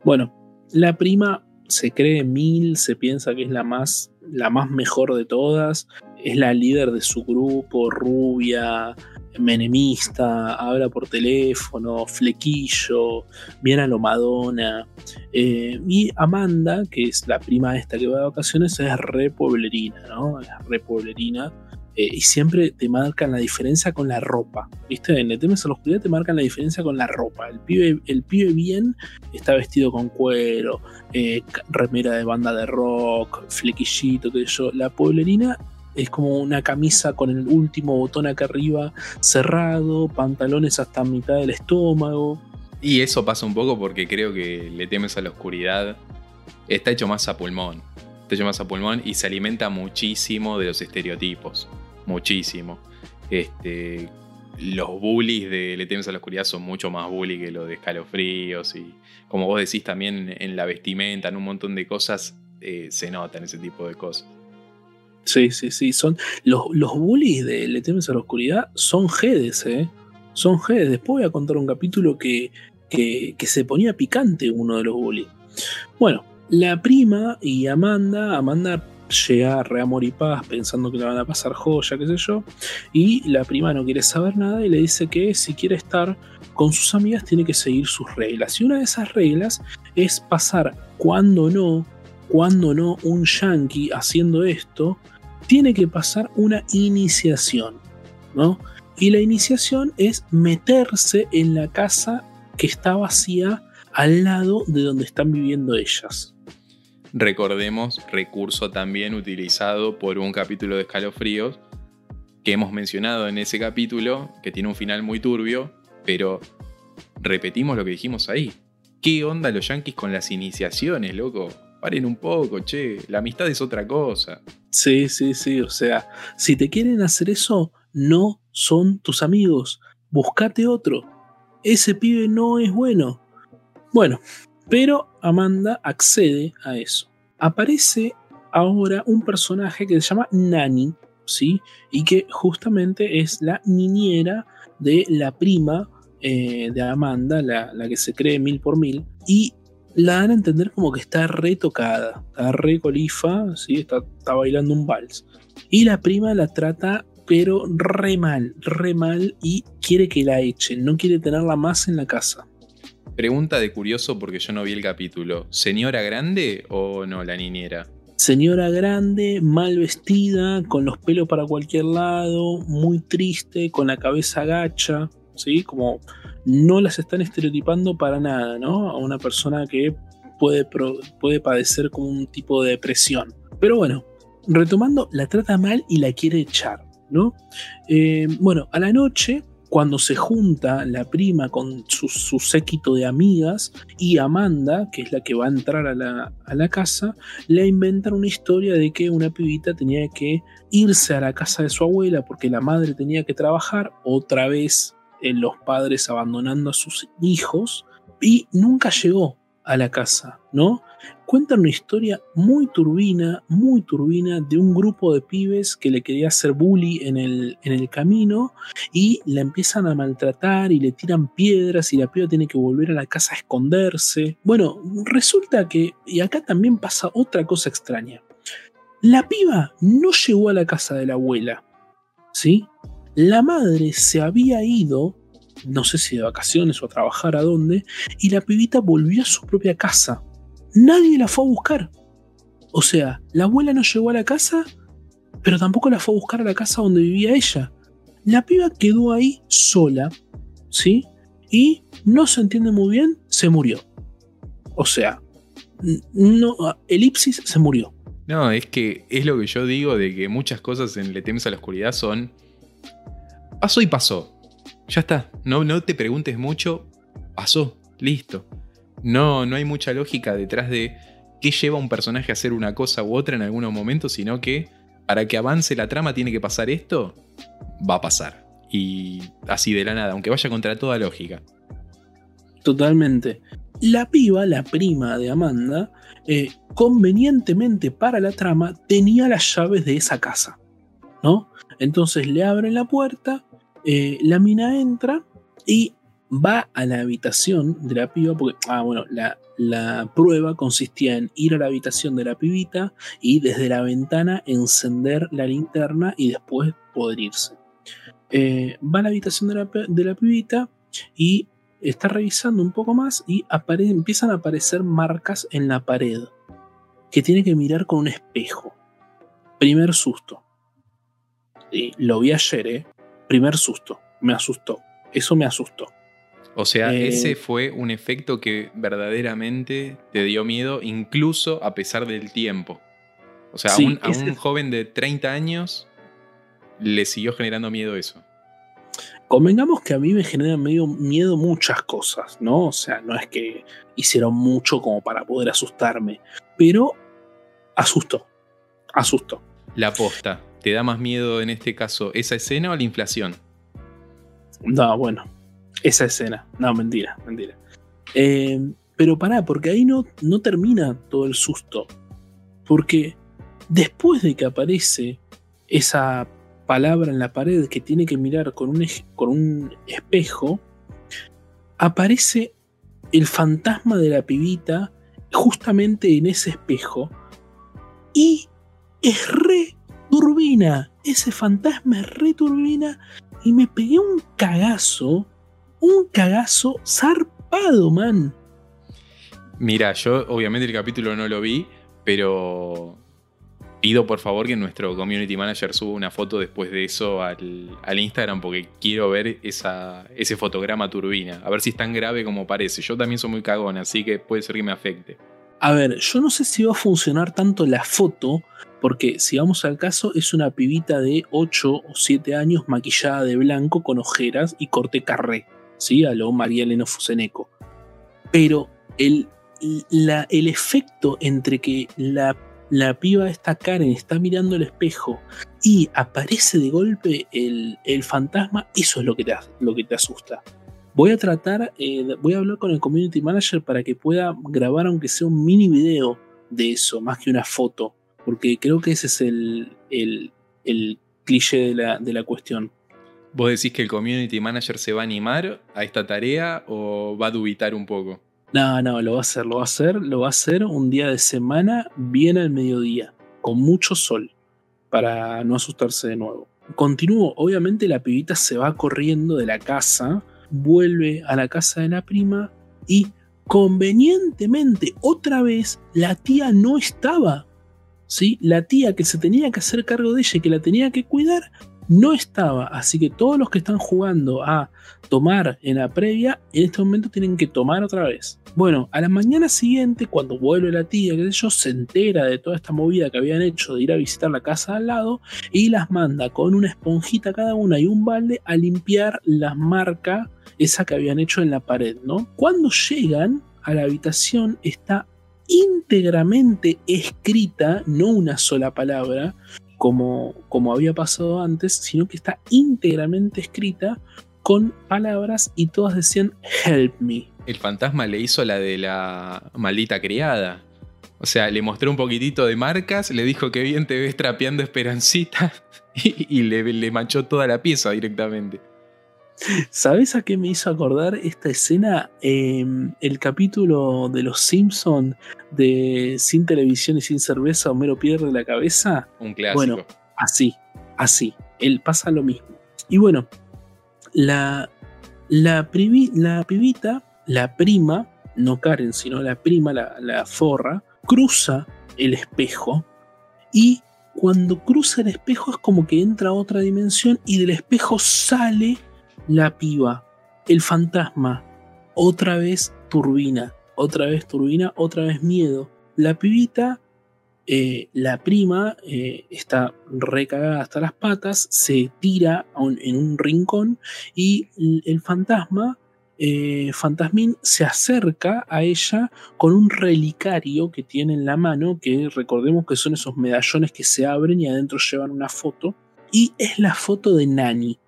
Bueno, la prima se cree mil, se piensa que es la más, la más mejor de todas, es la líder de su grupo, rubia, menemista, habla por teléfono, flequillo, viene a lo Madonna. Eh, y Amanda, que es la prima esta que va de vacaciones, es re pueblerina, ¿no? Es re pueblerina. Eh, y siempre te marcan la diferencia con la ropa. ¿Viste? En el tema de la oscuridad te marcan la diferencia con la ropa. El pibe, el pibe bien está vestido con cuero, eh, remera de banda de rock, flequillito, qué sé yo. La pueblerina es como una camisa con el último botón acá arriba cerrado, pantalones hasta mitad del estómago. Y eso pasa un poco porque creo que le temes a la oscuridad. Está hecho más a pulmón. Hecho más a pulmón y se alimenta muchísimo de los estereotipos. Muchísimo. Este, los bullies de Le temes a la oscuridad son mucho más bully que los de escalofríos. Y como vos decís también en la vestimenta, en un montón de cosas, eh, se notan ese tipo de cosas. Sí, sí, sí. Son, los, los bullies de Le temes a la oscuridad son jedes, ¿eh? Son jedes. Después voy a contar un capítulo que, que, que se ponía picante uno de los bullies. Bueno, la prima y Amanda, Amanda llega a re amor y paz pensando que le van a pasar joya, qué sé yo, y la prima no quiere saber nada y le dice que si quiere estar con sus amigas tiene que seguir sus reglas. Y una de esas reglas es pasar cuando no, cuando no un yankee haciendo esto, tiene que pasar una iniciación, ¿no? Y la iniciación es meterse en la casa que está vacía al lado de donde están viviendo ellas. Recordemos, recurso también utilizado por un capítulo de escalofríos, que hemos mencionado en ese capítulo, que tiene un final muy turbio, pero repetimos lo que dijimos ahí. ¿Qué onda los yankees con las iniciaciones, loco? Paren un poco, che, la amistad es otra cosa. Sí, sí, sí, o sea, si te quieren hacer eso, no son tus amigos. Buscate otro. Ese pibe no es bueno. Bueno, pero Amanda accede a eso. Aparece ahora un personaje que se llama Nani, ¿sí? Y que justamente es la niñera de la prima eh, de Amanda, la, que se cree mil por mil, y la dan a entender como que está retocada, está re colifa, ¿sí? está, está bailando un vals. Y la prima la trata pero re mal, re mal y quiere que la echen, no quiere tenerla más en la casa. Pregunta de curioso porque yo no vi el capítulo. ¿Señora grande o no la niñera? Señora grande, mal vestida, con los pelos para cualquier lado, muy triste, con la cabeza gacha, ¿sí? Como no las están estereotipando para nada, ¿no? A una persona que puede, puede padecer como un tipo de depresión. Pero bueno, retomando, la trata mal y la quiere echar, ¿no? Eh, bueno, a la noche cuando se junta la prima con su, séquito de amigas y Amanda, que es la que va a entrar a la, casa, le inventan una historia de que una pibita tenía que irse a la casa de su abuela porque la madre tenía que trabajar, otra vez en los padres abandonando a sus hijos, y nunca llegó a la casa, ¿no? Cuentan una historia muy turbina, muy turbina, de un grupo de pibes que le quería hacer bully en el, en el camino y la empiezan a maltratar y le tiran piedras y la piba tiene que volver a la casa a esconderse. Bueno, resulta que, y acá también pasa otra cosa extraña. La piba no llegó a la casa de la abuela, ¿sí? La madre se había ido no sé si de vacaciones o a trabajar a dónde, y la pibita volvió a su propia casa. Nadie la fue a buscar. O sea, la abuela no llegó a la casa, pero tampoco la fue a buscar a la casa donde vivía ella. La piba quedó ahí sola, ¿sí? Y no se entiende muy bien, se murió. O sea, no, elipsis se murió. No, es que es lo que yo digo de que muchas cosas en Le temes a la oscuridad son. Pasó y pasó. Ya está. No, no te preguntes mucho. Pasó. Listo. No, no hay mucha lógica detrás de qué lleva un personaje a hacer una cosa u otra en algunos momentos, sino que para que avance la trama tiene que pasar esto, va a pasar. Y así de la nada, aunque vaya contra toda lógica. Totalmente. La piba, la prima de Amanda, eh, convenientemente para la trama, tenía las llaves de esa casa. ¿No? Entonces le abren la puerta, eh, la mina entra y va a la habitación de la piba, porque, ah, bueno, la, prueba consistía en ir a la habitación de la pibita y desde la ventana encender la linterna y después poder irse. Eh, va a la habitación de la, de la, pibita y está revisando un poco más y empiezan a aparecer marcas en la pared que tiene que mirar con un espejo. Primer susto. Lo vi ayer, ¿eh? primer susto, me asustó. Eso me asustó. O sea, eh, ese fue un efecto que verdaderamente te dio miedo, incluso a pesar del tiempo. O sea, a, un, joven de 30 años le siguió generando miedo eso. Convengamos que a mí me generan medio miedo muchas cosas, ¿no? O sea, no es que hicieron mucho como para poder asustarme, pero asustó, asustó. La posta. ¿Te da más miedo en este caso esa escena o la inflación? No, bueno, esa escena. No, mentira, mentira. Eh, pero pará, porque ahí no, no termina todo el susto. Porque después de que aparece esa palabra en la pared que tiene que mirar con un, con un espejo, aparece el fantasma de la pibita justamente en ese espejo y es re turbina. Ese fantasma es re turbina. Y me pegué un cagazo. Un cagazo zarpado, man. Mira, yo obviamente el capítulo no lo vi, pero pido por favor que nuestro community manager suba una foto después de eso al, Instagram porque quiero ver esa, ese fotograma turbina. A ver si es tan grave como parece. Yo también soy muy cagón, así que puede ser que me afecte. A ver, yo no sé si va a funcionar tanto la foto, porque si vamos al caso, es una pibita de 8 o 7 años maquillada de blanco con ojeras y corte carré, ¿sí? A lo María Elena Fuseneco. Pero el, el efecto entre que la, la piba esta Karen está mirando el espejo y aparece de golpe el, el fantasma, eso es lo que te, lo que te asusta. Voy a tratar, eh, voy a hablar con el community manager para que pueda grabar aunque sea un mini video de eso, más que una foto, porque creo que ese es el, el, el cliché de la, de la cuestión. ¿Vos decís que el community manager se va a animar a esta tarea o va a dubitar un poco? No, no, lo va a hacer, lo va a hacer, lo va a hacer un día de semana, bien al mediodía, con mucho sol, para no asustarse de nuevo. Continúo, obviamente la pibita se va corriendo de la casa, vuelve a la casa de la prima y convenientemente otra vez la tía no estaba. ¿sí? La tía que se tenía que hacer cargo de ella y que la tenía que cuidar no estaba. Así que todos los que están jugando a tomar en la previa, en este momento tienen que tomar otra vez. Bueno, a la mañana siguiente, cuando vuelve la tía, que yo, se entera de toda esta movida que habían hecho de ir a visitar la casa al lado y las manda con una esponjita cada una y un balde a limpiar la marca esa que habían hecho en la pared, ¿no? Cuando llegan a la habitación está íntegramente escrita, no una sola palabra, como, como había pasado antes, sino que está íntegramente escrita con palabras y todas decían help me. El fantasma le hizo la de la maldita criada. O sea, le mostró un poquitito de marcas, le dijo que bien te ves trapeando Esperancita y, le, le manchó toda la pieza directamente. ¿Sabes a qué me hizo acordar esta escena? Em, el capítulo de Los Simpson de Sin televisión y sin cerveza, Homero pierde la cabeza. Un clásico. Bueno, así, así. Él pasa lo mismo. Y bueno, la, la, la pibita, la prima, no Karen, sino la prima, la, la forra, cruza el espejo y cuando cruza el espejo es como que entra a otra dimensión y del espejo sale la piba, el fantasma, otra vez turbina, otra vez turbina, otra vez miedo. La pibita, eh, la prima, eh, está recagada hasta las patas, se tira en un rincón y el fantasma, eh, Fantasmín, se acerca a ella con un relicario que tiene en la mano, que recordemos que son esos medallones que se abren y adentro llevan una foto. Y es la foto de Nani.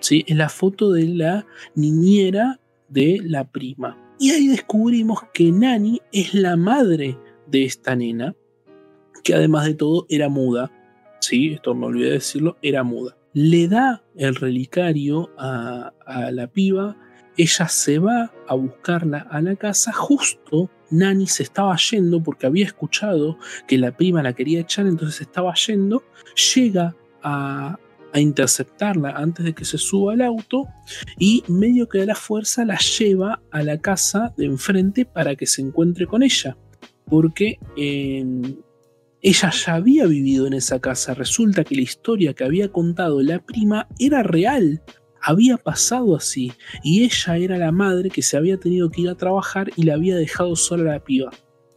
¿Sí? Es la foto de la niñera de la prima. Y ahí descubrimos que Nani es la madre de esta nena, que además de todo era muda. Sí, esto me olvidé de decirlo, era muda. Le da el relicario a, a la piba, ella se va a buscarla a la casa, justo Nani se estaba yendo porque había escuchado que la prima la quería echar, entonces estaba yendo, llega a, a interceptarla antes de que se suba al auto y medio que da la fuerza la lleva a la casa de enfrente para que se encuentre con ella. Porque em, ella ya había vivido en esa casa. Resulta que la historia que había contado la prima era real. Había pasado así. Y ella era la madre que se había tenido que ir a trabajar y la había dejado sola a la piba.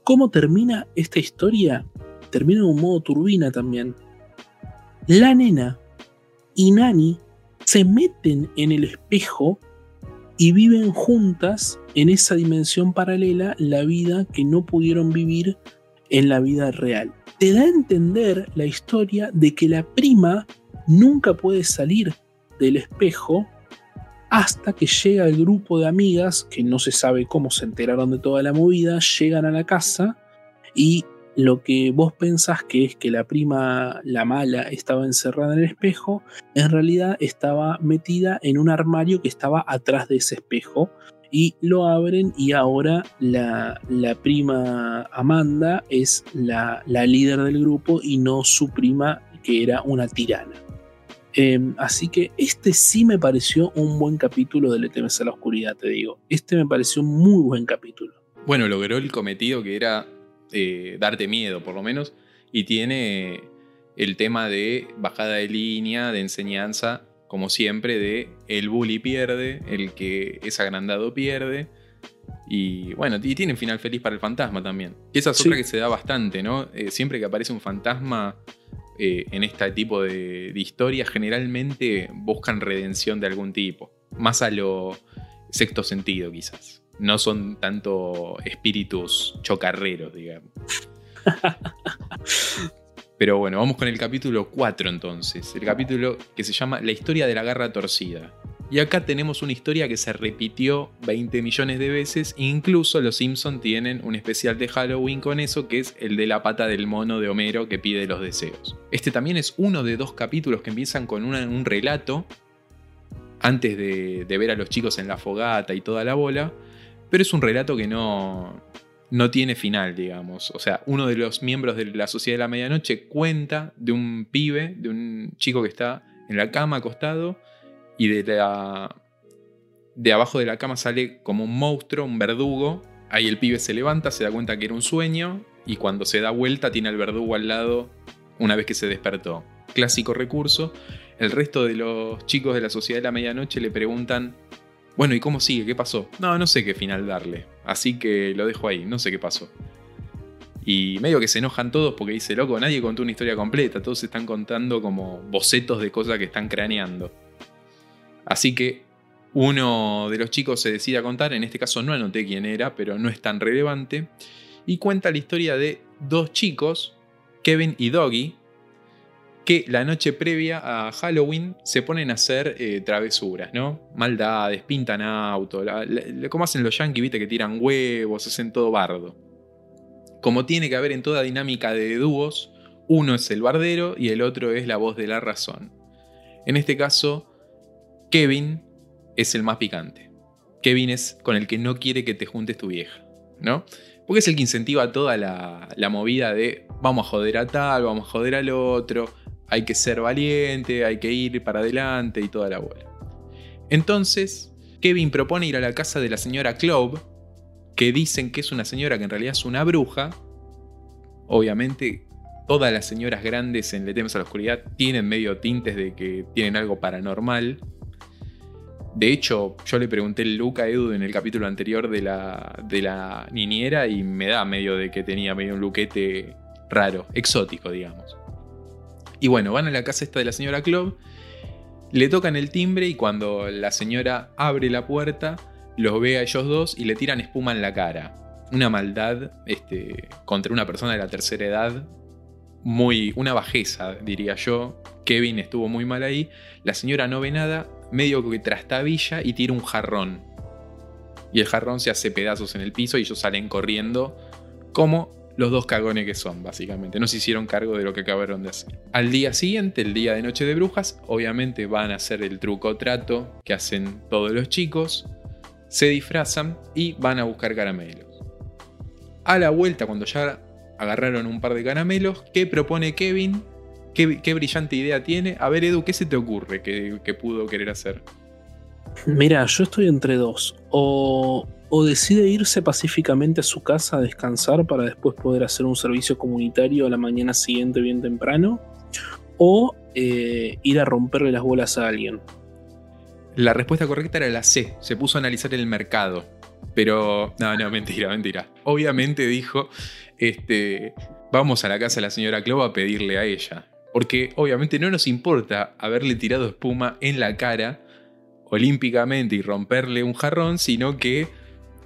¿Cómo termina esta historia? Termina de un modo turbina también. La nena y Nani se meten en el espejo y viven juntas en esa dimensión paralela la vida que no pudieron vivir en la vida real. Te da a entender la historia de que la prima nunca puede salir del espejo hasta que llega el grupo de amigas que no se sabe cómo se enteraron de toda la movida, llegan a la casa y lo que vos pensás que es que la prima, la mala, estaba encerrada en el espejo, en realidad estaba metida en un armario que estaba atrás de ese espejo. Y lo abren y ahora la, prima Amanda es la, líder del grupo y no su prima que era una tirana. Em, así que este sí me pareció un buen capítulo de Le temes a la oscuridad, te digo. Este me pareció un muy buen capítulo. Bueno, logró el cometido que era eh, darte miedo por lo menos, y tiene el tema de bajada de línea, de enseñanza, como siempre, de el bully pierde, el que es agrandado pierde, Y bueno, y tiene final feliz para el fantasma también. Y esa es Sí. otra que se da bastante, ¿no? Eh, siempre que aparece un fantasma eh, en este tipo de, de historias, generalmente buscan redención de algún tipo. Más a lo sexto sentido, quizás. No son tanto espíritus chocarreros, digamos. Pero bueno, vamos con el capítulo 4 entonces. El capítulo que se llama La historia de la garra torcida. Y acá tenemos una historia que se repitió 20 millones de veces. Incluso los Simpson tienen un especial de Halloween con eso, que es el de la pata del mono de Homero que pide los deseos. Este también es uno de dos capítulos que empiezan con una- un relato antes de, de ver a los chicos en la fogata y toda la bola. Pero es un relato que no, no tiene final, digamos. O sea, uno de los miembros de la Sociedad de la Medianoche cuenta de un pibe, de un chico que está en la cama acostado y de la de abajo de la cama sale como un monstruo, un verdugo. Ahí el pibe se levanta, se da cuenta que era un sueño y cuando se da vuelta tiene al verdugo al lado una vez que se despertó. Clásico recurso. El resto de los chicos de la Sociedad de la Medianoche le preguntan, bueno, ¿y cómo sigue? ¿Qué pasó? No, no sé qué final darle. Así que lo dejo ahí, no sé qué pasó. Y medio que se enojan todos porque dice, loco, nadie contó una historia completa, todos están contando como bocetos de cosas que están craneando. Así que uno de los chicos se decide a contar, en este caso no anoté quién era, pero no es tan relevante, y cuenta la historia de dos chicos, Kevin y Doggy, que la noche previa a Halloween se ponen a hacer eh, travesuras, ¿no? Maldades, pintan auto, la- la- como hacen los yankees, viste, que tiran huevos, hacen todo bardo. Como tiene que haber en toda dinámica de dúos, uno es el bardero y el otro es la voz de la razón. En este caso, Kevin es el más picante. Kevin es con el que no quiere que te juntes tu vieja, ¿no? Porque es el que incentiva toda la movida de vamos a joder a tal, vamos a joder al otro, hay que ser valiente, hay que ir para adelante y toda la bola. Entonces, Kevin propone ir a la casa de la señora Clove, que dicen que es una señora que en realidad es una bruja. Obviamente, todas las señoras grandes en Le temes a la oscuridad tienen medio tintes de que tienen algo paranormal. De hecho, yo le pregunté el look a Edu en el capítulo anterior de la, de la niñera y me da medio de que tenía medio un luquete raro, exótico, digamos. Y bueno, van a la casa esta de la señora Clove, le tocan el timbre y cuando la señora abre la puerta, los ve a ellos dos y le tiran espuma en la cara. Una maldad este, contra una persona de la tercera edad, muy. una bajeza, diría yo. Kevin estuvo muy mal ahí. La señora no ve nada, medio que trastabilla y tira un jarrón. Y el jarrón se hace pedazos en el piso y ellos salen corriendo como los dos cagones que son, básicamente. No se hicieron cargo de lo que acabaron de hacer. Al día siguiente, el día de Noche de Brujas, obviamente van a hacer el truco trato que hacen todos los chicos. Se disfrazan y van a buscar caramelos. A la vuelta, cuando ya agarraron un par de caramelos, ¿qué propone Kevin? ¿Qué, brillante idea tiene? A ver, Edu, ¿qué se te ocurre que, que pudo querer hacer? Mira, yo estoy entre dos. O, o decide irse pacíficamente a su casa a descansar para después poder hacer un servicio comunitario a la mañana siguiente bien temprano. O eh, ir a romperle las bolas a alguien. La respuesta correcta era la C. Se puso a analizar el mercado. Pero. No, no, mentira, mentira. Obviamente dijo. Este. Vamos a la casa de la señora Clova a pedirle a ella. Porque obviamente no nos importa haberle tirado espuma en la cara olímpicamente y romperle un jarrón, sino que.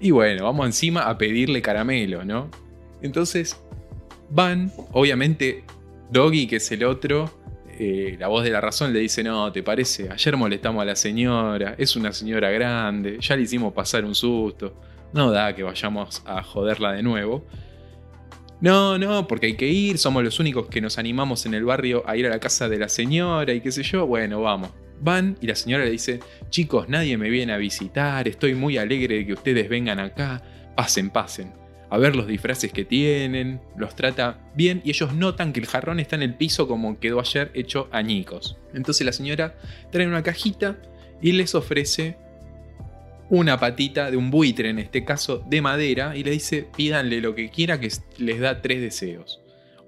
Y bueno, vamos encima a pedirle caramelo, ¿no? Entonces. Van, obviamente, Doggy, que es el otro, eh, la voz de la razón le dice, no, ¿te parece? Ayer molestamos a la señora, es una señora grande, ya le hicimos pasar un susto, no da que vayamos a joderla de nuevo. No, no, porque hay que ir, somos los únicos que nos animamos en el barrio a ir a la casa de la señora y qué sé yo, bueno, vamos. Van y la señora le dice, chicos, nadie me viene a visitar, estoy muy alegre de que ustedes vengan acá, pasen, pasen a ver los disfraces que tienen, los trata bien y ellos notan que el jarrón está en el piso como quedó ayer hecho añicos. Entonces la señora trae una cajita y les ofrece una patita de un buitre, en este caso de madera, y le dice pídanle lo que quiera que les da tres deseos.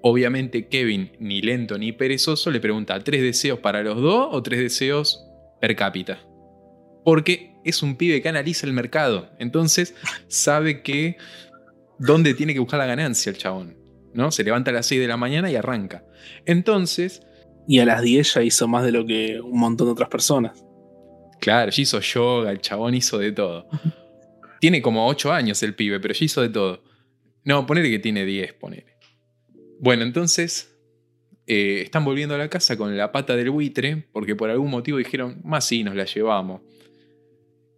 Obviamente Kevin, ni lento ni perezoso, le pregunta, ¿tres deseos para los dos o tres deseos per cápita? Porque es un pibe que analiza el mercado. Entonces sabe que dónde tiene que buscar la ganancia el chabón. ¿no? Se levanta a las 6 de la mañana y arranca. Entonces. Y a las 10 ya hizo más de lo que un montón de otras personas. Claro, ya hizo yoga, el chabón hizo de todo. tiene como 8 años el pibe, pero ya hizo de todo. No, ponele que tiene 10, ponele. Bueno, entonces eh, están volviendo a la casa con la pata del buitre, porque por algún motivo dijeron, más sí, nos la llevamos.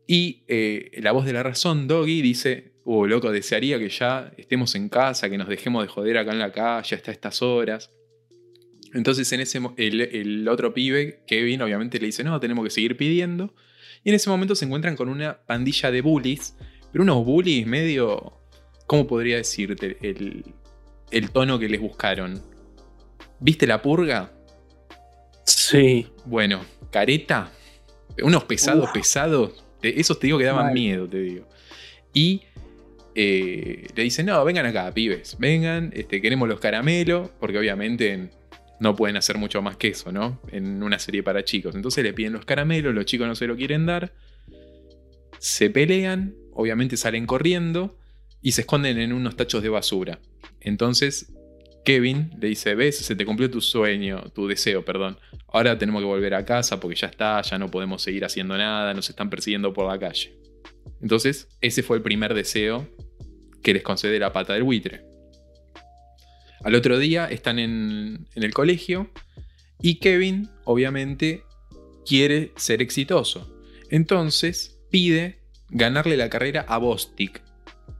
Y eh, la voz de la razón, Doggy, dice, oh, loco, desearía que ya estemos en casa, que nos dejemos de joder acá en la calle hasta estas horas. Entonces en ese, el, el otro pibe, Kevin, obviamente le dice, no, tenemos que seguir pidiendo. Y en ese momento se encuentran con una pandilla de bullies, pero unos bullies medio, ¿cómo podría decirte? El, el tono que les buscaron. ¿Viste la purga? Sí. Bueno, careta. Unos pesados, pesados. Esos te digo que daban miedo, te digo. Y eh, le dicen, no, vengan acá, pibes. Vengan, este, queremos los caramelos, porque obviamente no pueden hacer mucho más que eso, ¿no? En una serie para chicos. Entonces le piden los caramelos, los chicos no se lo quieren dar. Se pelean, obviamente salen corriendo y se esconden en unos tachos de basura. Entonces Kevin le dice, ves, se te cumplió tu sueño, tu deseo, perdón. Ahora tenemos que volver a casa porque ya está, ya no podemos seguir haciendo nada, nos están persiguiendo por la calle. Entonces, ese fue el primer deseo que les concede la pata del buitre. Al otro día están en, en el colegio y Kevin, obviamente, quiere ser exitoso. Entonces, pide ganarle la carrera a Bostic,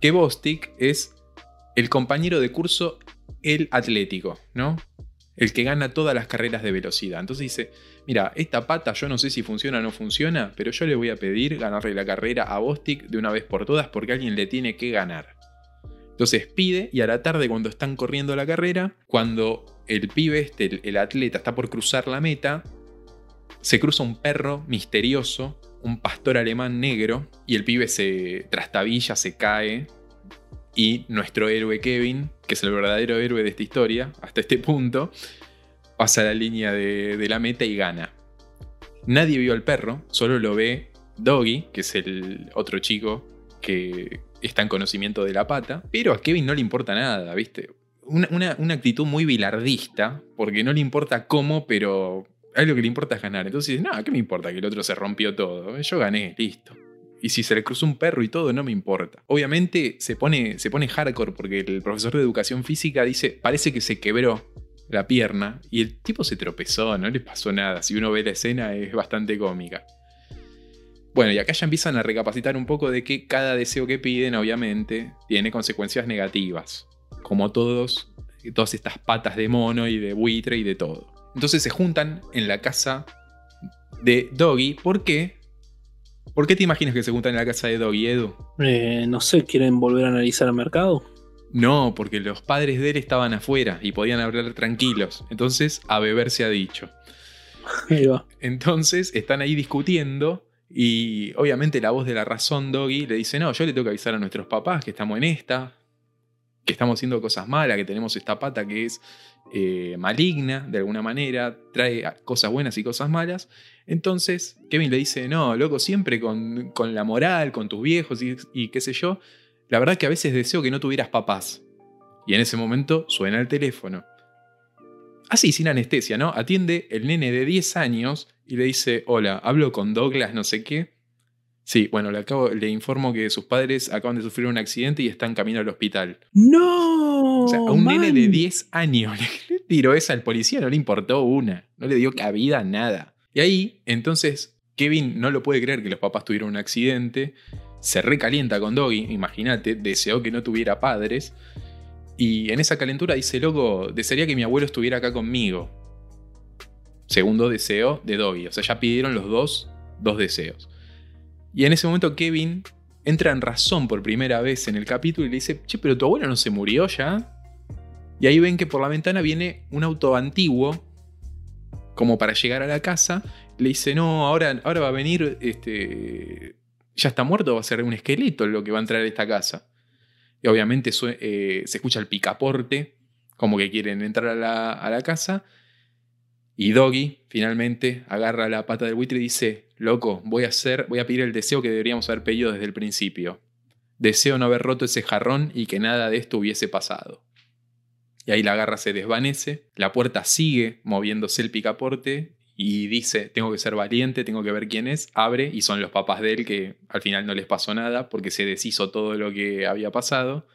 que Bostic es el compañero de curso, el atlético, ¿no? El que gana todas las carreras de velocidad. Entonces dice, mira, esta pata yo no sé si funciona o no funciona, pero yo le voy a pedir ganarle la carrera a Bostic de una vez por todas porque alguien le tiene que ganar. Entonces pide y a la tarde cuando están corriendo la carrera, cuando el pibe este, el atleta, está por cruzar la meta, se cruza un perro misterioso, un pastor alemán negro, y el pibe se trastabilla, se cae y nuestro héroe Kevin, que es el verdadero héroe de esta historia, hasta este punto, pasa la línea de, la meta y gana. Nadie vio al perro, solo lo ve Doggy, que es el otro chico que está en conocimiento de la pata, pero a Kevin no le importa nada, ¿viste? Una, actitud muy bilardista, porque no le importa cómo, pero a lo que le importa es ganar. Entonces, no, ¿qué me importa que el otro se rompió todo? Yo gané, listo. Y si se le cruzó un perro y todo, no me importa. Obviamente se pone, se pone hardcore porque el profesor de educación física dice, parece que se quebró la pierna y el tipo se tropezó, no le pasó nada. Si uno ve la escena es bastante cómica. Bueno, y acá ya empiezan a recapacitar un poco de que cada deseo que piden, obviamente, tiene consecuencias negativas. Como todos, todas estas patas de mono y de buitre y de todo. Entonces se juntan en la casa de Doggy. ¿Por qué? ¿Por qué te imaginas que se juntan en la casa de Doggy, Edu? Eh, no sé, ¿quieren volver a analizar el mercado? No, porque los padres de él estaban afuera y podían hablar tranquilos. Entonces, a beber se ha dicho. Entonces, están ahí discutiendo y obviamente la voz de la razón, Doggy, le dice, no, yo le tengo que avisar a nuestros papás que estamos en esta, que estamos haciendo cosas malas, que tenemos esta pata que es eh, maligna de alguna manera, trae cosas buenas y cosas malas. Entonces Kevin le dice, no, loco, siempre con, la moral, con tus viejos y, qué sé yo. La verdad que a veces deseo que no tuvieras papás. Y en ese momento suena el teléfono. Así, sin anestesia, ¿no? Atiende el nene de 10 años y le dice, hola, hablo con Douglas, no sé qué. Sí, bueno, le, acabo, le informo que sus padres acaban de sufrir un accidente y están camino al hospital. ¡No! O sea, a un nene de 10 años le tiró esa al policía, no le importó una. No le dio cabida a nada. Y ahí, entonces, Kevin no lo puede creer que los papás tuvieron un accidente. Se recalienta con Doggy, imagínate, deseó que no tuviera padres. Y en esa calentura dice, loco, desearía que mi abuelo estuviera acá conmigo. Segundo deseo de Doggy. O sea, ya pidieron los dos, dos deseos. Y en ese momento Kevin entra en razón por primera vez en el capítulo y le dice, che, pero tu abuelo no se murió ya. Y ahí ven que por la ventana viene un auto antiguo, como para llegar a la casa. Le dice, no, ahora, ahora va a venir, este, ya está muerto, va a ser un esqueleto lo que va a entrar a esta casa. Y obviamente eh, se escucha el picaporte, como que quieren entrar a la, a la casa. Y Doggy finalmente agarra la pata del buitre y dice, loco, voy a hacer, voy a pedir el deseo que deberíamos haber pedido desde el principio. Deseo no haber roto ese jarrón y que nada de esto hubiese pasado. Y ahí la garra se desvanece, la puerta sigue moviéndose el picaporte y dice, tengo que ser valiente, tengo que ver quién es, abre y son los papás de él que al final no les pasó nada porque se deshizo todo lo que había pasado.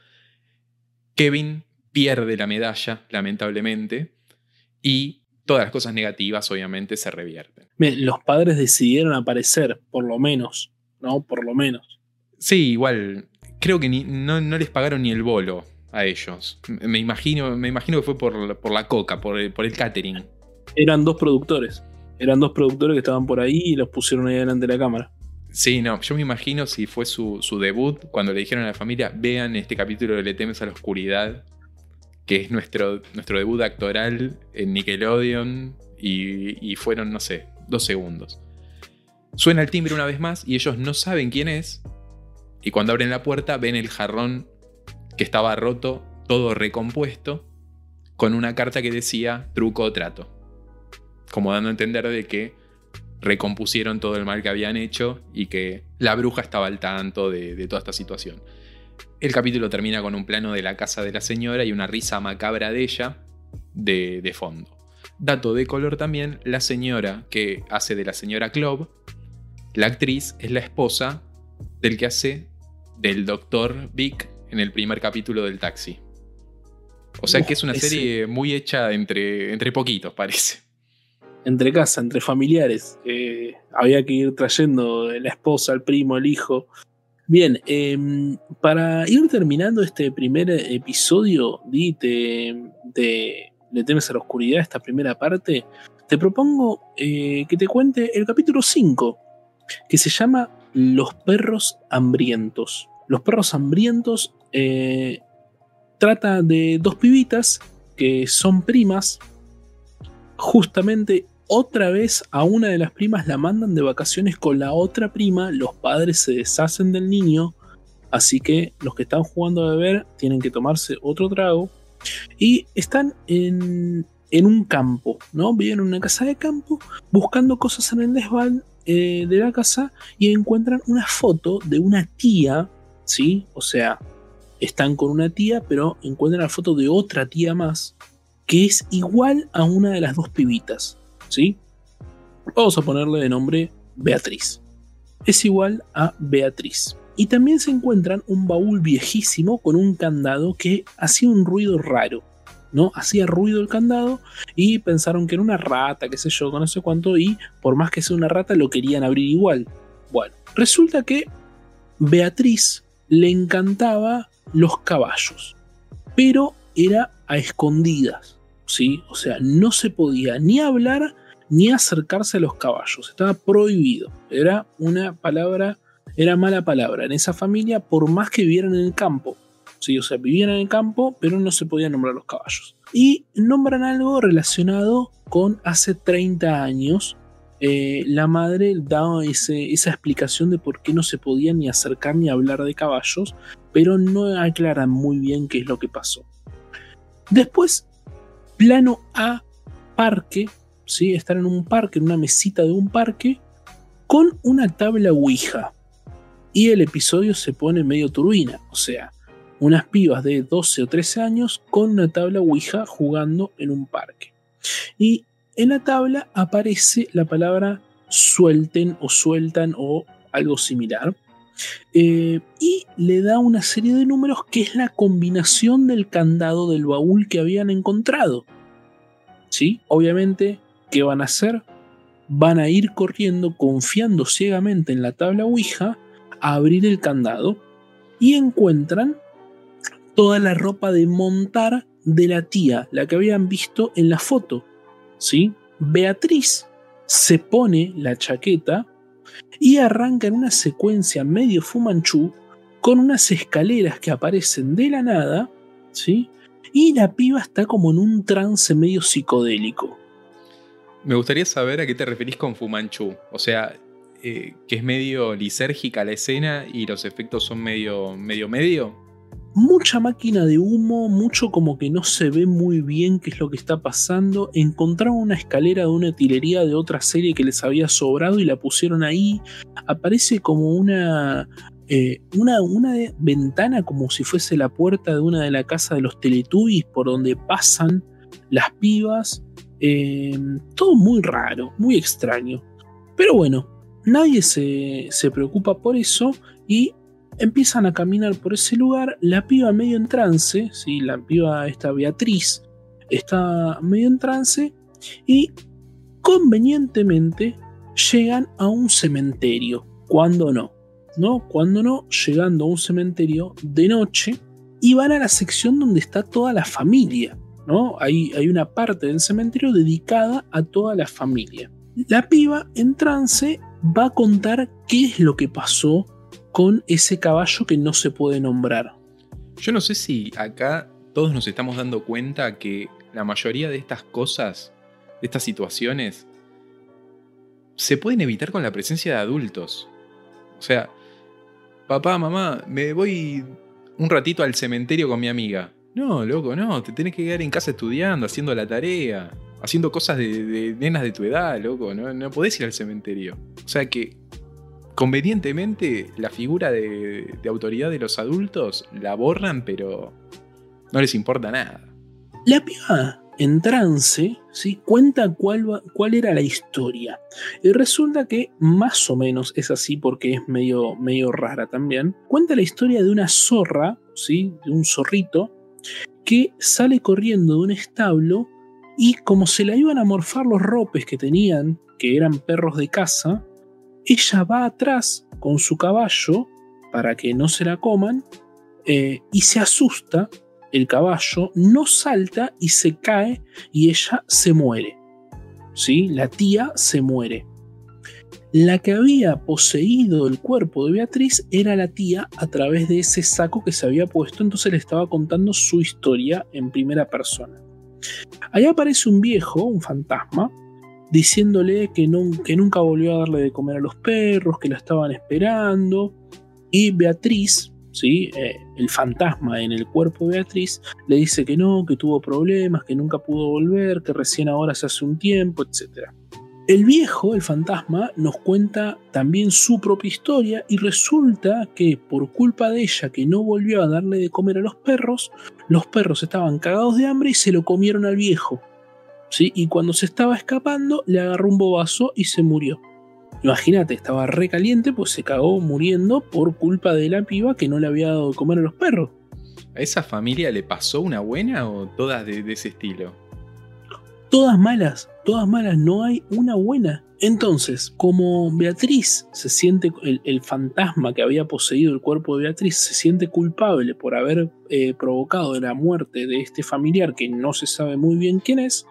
Kevin pierde la medalla, lamentablemente, y todas las cosas negativas obviamente se revierten. Los padres decidieron aparecer, por lo menos, ¿no? Por lo menos. Sí, igual, creo que no, les pagaron ni el bolo a ellos. Me imagino, me imagino que fue por, por la coca, por el, por el catering. Eran dos productores. Eran dos productores que estaban por ahí y los pusieron ahí delante de la cámara. Sí, no, yo me imagino si fue su, su, debut, cuando le dijeron a la familia, vean este capítulo de Le temes a la oscuridad, que es nuestro, nuestro debut actoral en Nickelodeon y, fueron, no sé, dos segundos. Suena el timbre una vez más y ellos no saben quién es y cuando abren la puerta ven el jarrón que estaba roto, todo recompuesto, con una carta que decía truco o trato. Como dando a entender de que recompusieron todo el mal que habían hecho y que la bruja estaba al tanto de toda esta situación. El capítulo termina con un plano de la casa de la señora y una risa macabra de ella de, fondo. Dato de color también, la señora que hace de la señora Club, la actriz es la esposa del que hace del doctor Vic en el primer capítulo del taxi. O sea que es una serie muy hecha entre, entre poquitos, parece. Entre casa, entre familiares. Eh, había que ir trayendo la esposa, el primo, el hijo. Bien, em, para ir terminando este primer episodio de, de Le temes a la oscuridad, esta primera parte, te propongo eh, que te cuente el capítulo 5, que se llama Los perros hambrientos. Los perros hambrientos eh, trata de dos pibitas que son primas, justamente otra vez a una de las primas la mandan de vacaciones con la otra prima, los padres se deshacen del niño, así que los que están jugando a beber tienen que tomarse otro trago y están en, un campo, ¿no? Viven en una casa de campo buscando cosas en el desván eh, de la casa y encuentran una foto de una tía, ¿sí? O sea, están con una tía, pero encuentran la foto de otra tía más que es igual a una de las dos pibitas. ¿sí? Vamos a ponerle de nombre Beatriz. Es igual a Beatriz. Y también se encuentran un baúl viejísimo con un candado que hacía un ruido raro. ¿no? Hacía ruido el candado y pensaron que era una rata, qué sé yo, no sé cuánto, y por más que sea una rata lo querían abrir igual. Bueno, resulta que Beatriz le encantaba los caballos, pero era a escondidas, ¿sí? O sea, no se podía ni hablar ni acercarse a los caballos. Estaba prohibido. Era una palabra, era mala palabra en esa familia, por más que vivieran en el campo. Sí, o sea, vivían en el campo, pero no se podían nombrar los caballos. Y nombran algo relacionado con hace 30 años. Eh, la madre da esa explicación de por qué no se podía ni acercar ni hablar de caballos, pero no aclaran muy bien qué es lo que pasó. Después, plano A, parque, estar en un parque, en una mesita de un parque, con una tabla Ouija. Y el episodio se pone medio turbina, o sea, unas pibas de 12 o 13 años con una tabla Ouija jugando en un parque. Y en la tabla aparece la palabra suelten o sueltan o algo similar. Eh, y le da una serie de números que es la combinación del candado del baúl que habían encontrado. ¿Sí? Obviamente ¿qué van a hacer? Van a ir corriendo confiando ciegamente en la tabla Ouija a abrir el candado y encuentran toda la ropa de montar de la tía, la que habían visto en la foto. ¿Sí? Beatriz se pone la chaqueta y arranca en una secuencia medio fumanchú con unas escaleras que aparecen de la nada, ¿sí? Y la piba está como en un trance medio psicodélico. Me gustaría saber a qué te referís con Fumanchu. O sea, eh, que es medio lisérgica la escena y los efectos son medio medio medio. Mucha máquina de humo, mucho como que no se ve muy bien qué es lo que está pasando. Encontraron una escalera de una utilería de otra serie que les había sobrado y la pusieron ahí. Aparece como una, eh, una, una ventana como si fuese la puerta de una de la casa de los Teletubbies por donde pasan las pibas. Eh, todo muy raro, muy extraño. Pero bueno, nadie se, se preocupa por eso y empiezan a caminar por ese lugar, la piba medio en trance, ¿sí? la piba esta Beatriz está medio en trance y convenientemente llegan a un cementerio, cuando no, ¿no? Cuando no, llegando a un cementerio de noche y van a la sección donde está toda la familia, ¿no? Hay, hay una parte del cementerio dedicada a toda la familia. La piba en trance va a contar qué es lo que pasó con ese caballo que no se puede nombrar. Yo no sé si acá todos nos estamos dando cuenta que la mayoría de estas cosas, de estas situaciones, se pueden evitar con la presencia de adultos. O sea, papá, mamá, me voy un ratito al cementerio con mi amiga. No, loco, no, te tenés que quedar en casa estudiando, haciendo la tarea, haciendo cosas de, nenas de tu edad, loco, no, no podés ir al cementerio. O sea que convenientemente la figura de, autoridad de los adultos la borran, pero no les importa nada. La piba en trance ¿sí? cuenta cuál, era la historia. Y resulta que más o menos es así porque es medio, medio rara también. Cuenta la historia de una zorra, ¿sí? de un zorrito, que sale corriendo de un establo y como se la iban a morfar los ropes que tenían, que eran perros de casa, ella va atrás con su caballo para que no se la coman eh, y se asusta, el caballo no salta y se cae y ella se muere. ¿Sí? La tía se muere. La que había poseído el cuerpo de Beatriz era la tía a través de ese saco que se había puesto, entonces le estaba contando su historia en primera persona. Ahí aparece un viejo, un fantasma, diciéndole que, nunca volvió a darle de comer a los perros, que la estaban esperando. Y Beatriz, ¿sí? Eh, el fantasma en el cuerpo de Beatriz, le dice que no, que tuvo problemas, que nunca pudo volver, que recién ahora se hace un tiempo, etc. El viejo, el fantasma, nos cuenta también su propia historia y resulta que por culpa de ella que no volvió a darle de comer a los perros, los perros estaban cagados de hambre y se lo comieron al viejo. Y cuando se estaba escapando, le agarró un bobazo y se murió. Imagínate, estaba re caliente, pues se cagó muriendo por culpa de la piba que no le había dado de comer a los perros. ¿A esa familia le pasó una buena o todas de, ese estilo? Todas malas, todas malas, no hay una buena. Entonces, como Beatriz se siente, el, fantasma que había poseído el cuerpo de Beatriz se siente culpable por haber eh, provocado la muerte de este familiar que no se sabe muy bien quién es,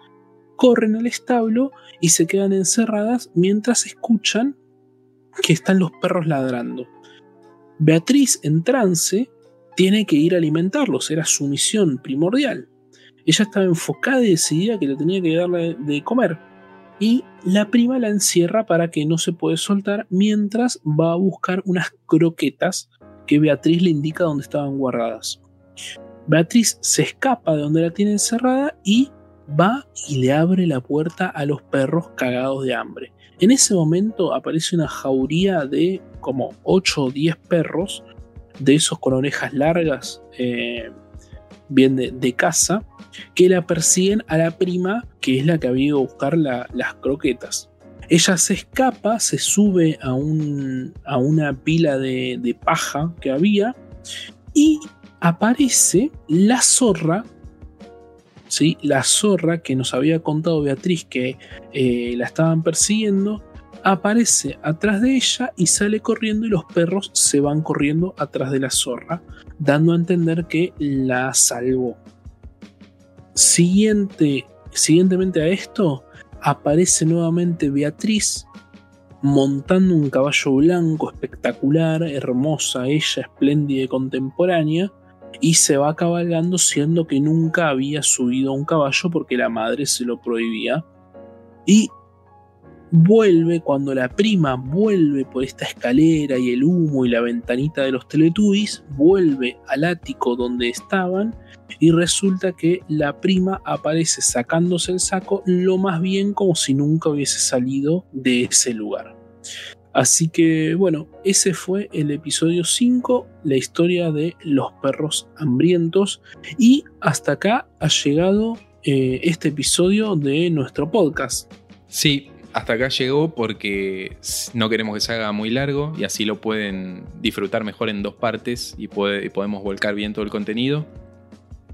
corren al establo y se quedan encerradas mientras escuchan que están los perros ladrando. Beatriz, en trance, tiene que ir a alimentarlos, era su misión primordial. Ella estaba enfocada y decidida que le tenía que darle de comer. Y la prima la encierra para que no se puede soltar mientras va a buscar unas croquetas que Beatriz le indica dónde estaban guardadas. Beatriz se escapa de donde la tiene encerrada y va y le abre la puerta a los perros cagados de hambre. En ese momento aparece una jauría de como 8 o 10 perros, de esos con orejas largas, eh, bien de, de, casa, que la persiguen a la prima, que es la que había ido a buscar las croquetas. Ella se escapa, se sube a, un, a una pila de, de paja que había y aparece la zorra la zorra que nos había contado Beatriz que eh, la estaban persiguiendo, aparece atrás de ella y sale corriendo y los perros se van corriendo atrás de la zorra, dando a entender que la salvó. Siguiente, siguientemente a esto, aparece nuevamente Beatriz montando un caballo blanco espectacular, hermosa, ella espléndida y contemporánea, y se va cabalgando siendo que nunca había subido a un caballo porque la madre se lo prohibía. Y vuelve, cuando la prima vuelve por esta escalera y el humo y la ventanita de los Teletubbies, vuelve al ático donde estaban y resulta que la prima aparece sacándose el saco lo más bien como si nunca hubiese salido de ese lugar. Así que bueno, ese fue el episodio 5, la historia de los perros hambrientos. Y hasta acá ha llegado eh, este episodio de nuestro podcast. Sí, hasta acá llegó porque no queremos que se haga muy largo y así lo pueden disfrutar mejor en dos partes y, podemos volcar bien todo el contenido.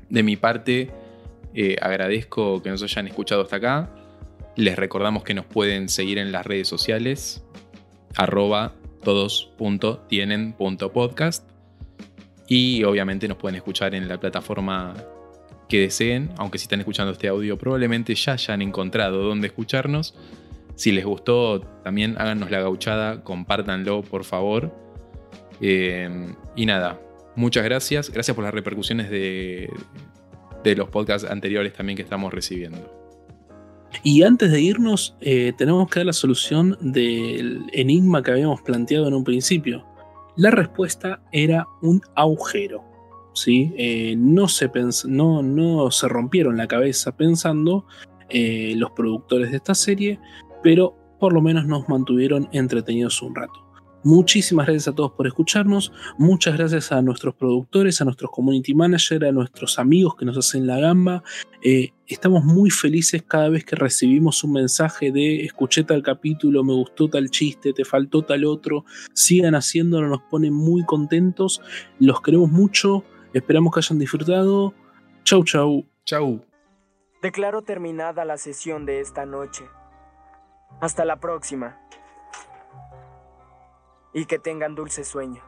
De mi parte, eh, agradezco que nos hayan escuchado hasta acá. Les recordamos que nos pueden seguir en las redes sociales arroba todos.tienen.podcast y obviamente nos pueden escuchar en la plataforma que deseen, aunque si están escuchando este audio probablemente ya hayan encontrado dónde escucharnos. Si les gustó, también háganos la gauchada, compártanlo por favor. Eh, y nada, muchas gracias. Gracias por las repercusiones de, de los podcasts anteriores también que estamos recibiendo. Y antes de irnos, eh, tenemos que dar la solución del enigma que habíamos planteado en un principio. La respuesta era un agujero. ¿sí? Eh, no, se no, no, se rompieron la cabeza pensando eh, los productores de esta serie, pero por lo menos nos mantuvieron entretenidos un rato. Muchísimas gracias a todos por escucharnos. Muchas gracias a nuestros productores, a nuestros community managers, a nuestros amigos que nos hacen la gamba. Eh, estamos muy felices cada vez que recibimos un mensaje de escuché tal capítulo, me gustó tal chiste, te faltó tal otro. Sigan haciéndolo, nos pone muy contentos. Los queremos mucho. Esperamos que hayan disfrutado. Chau, chau. Chau. Declaro terminada la sesión de esta noche. Hasta la próxima y que tengan dulces sueños.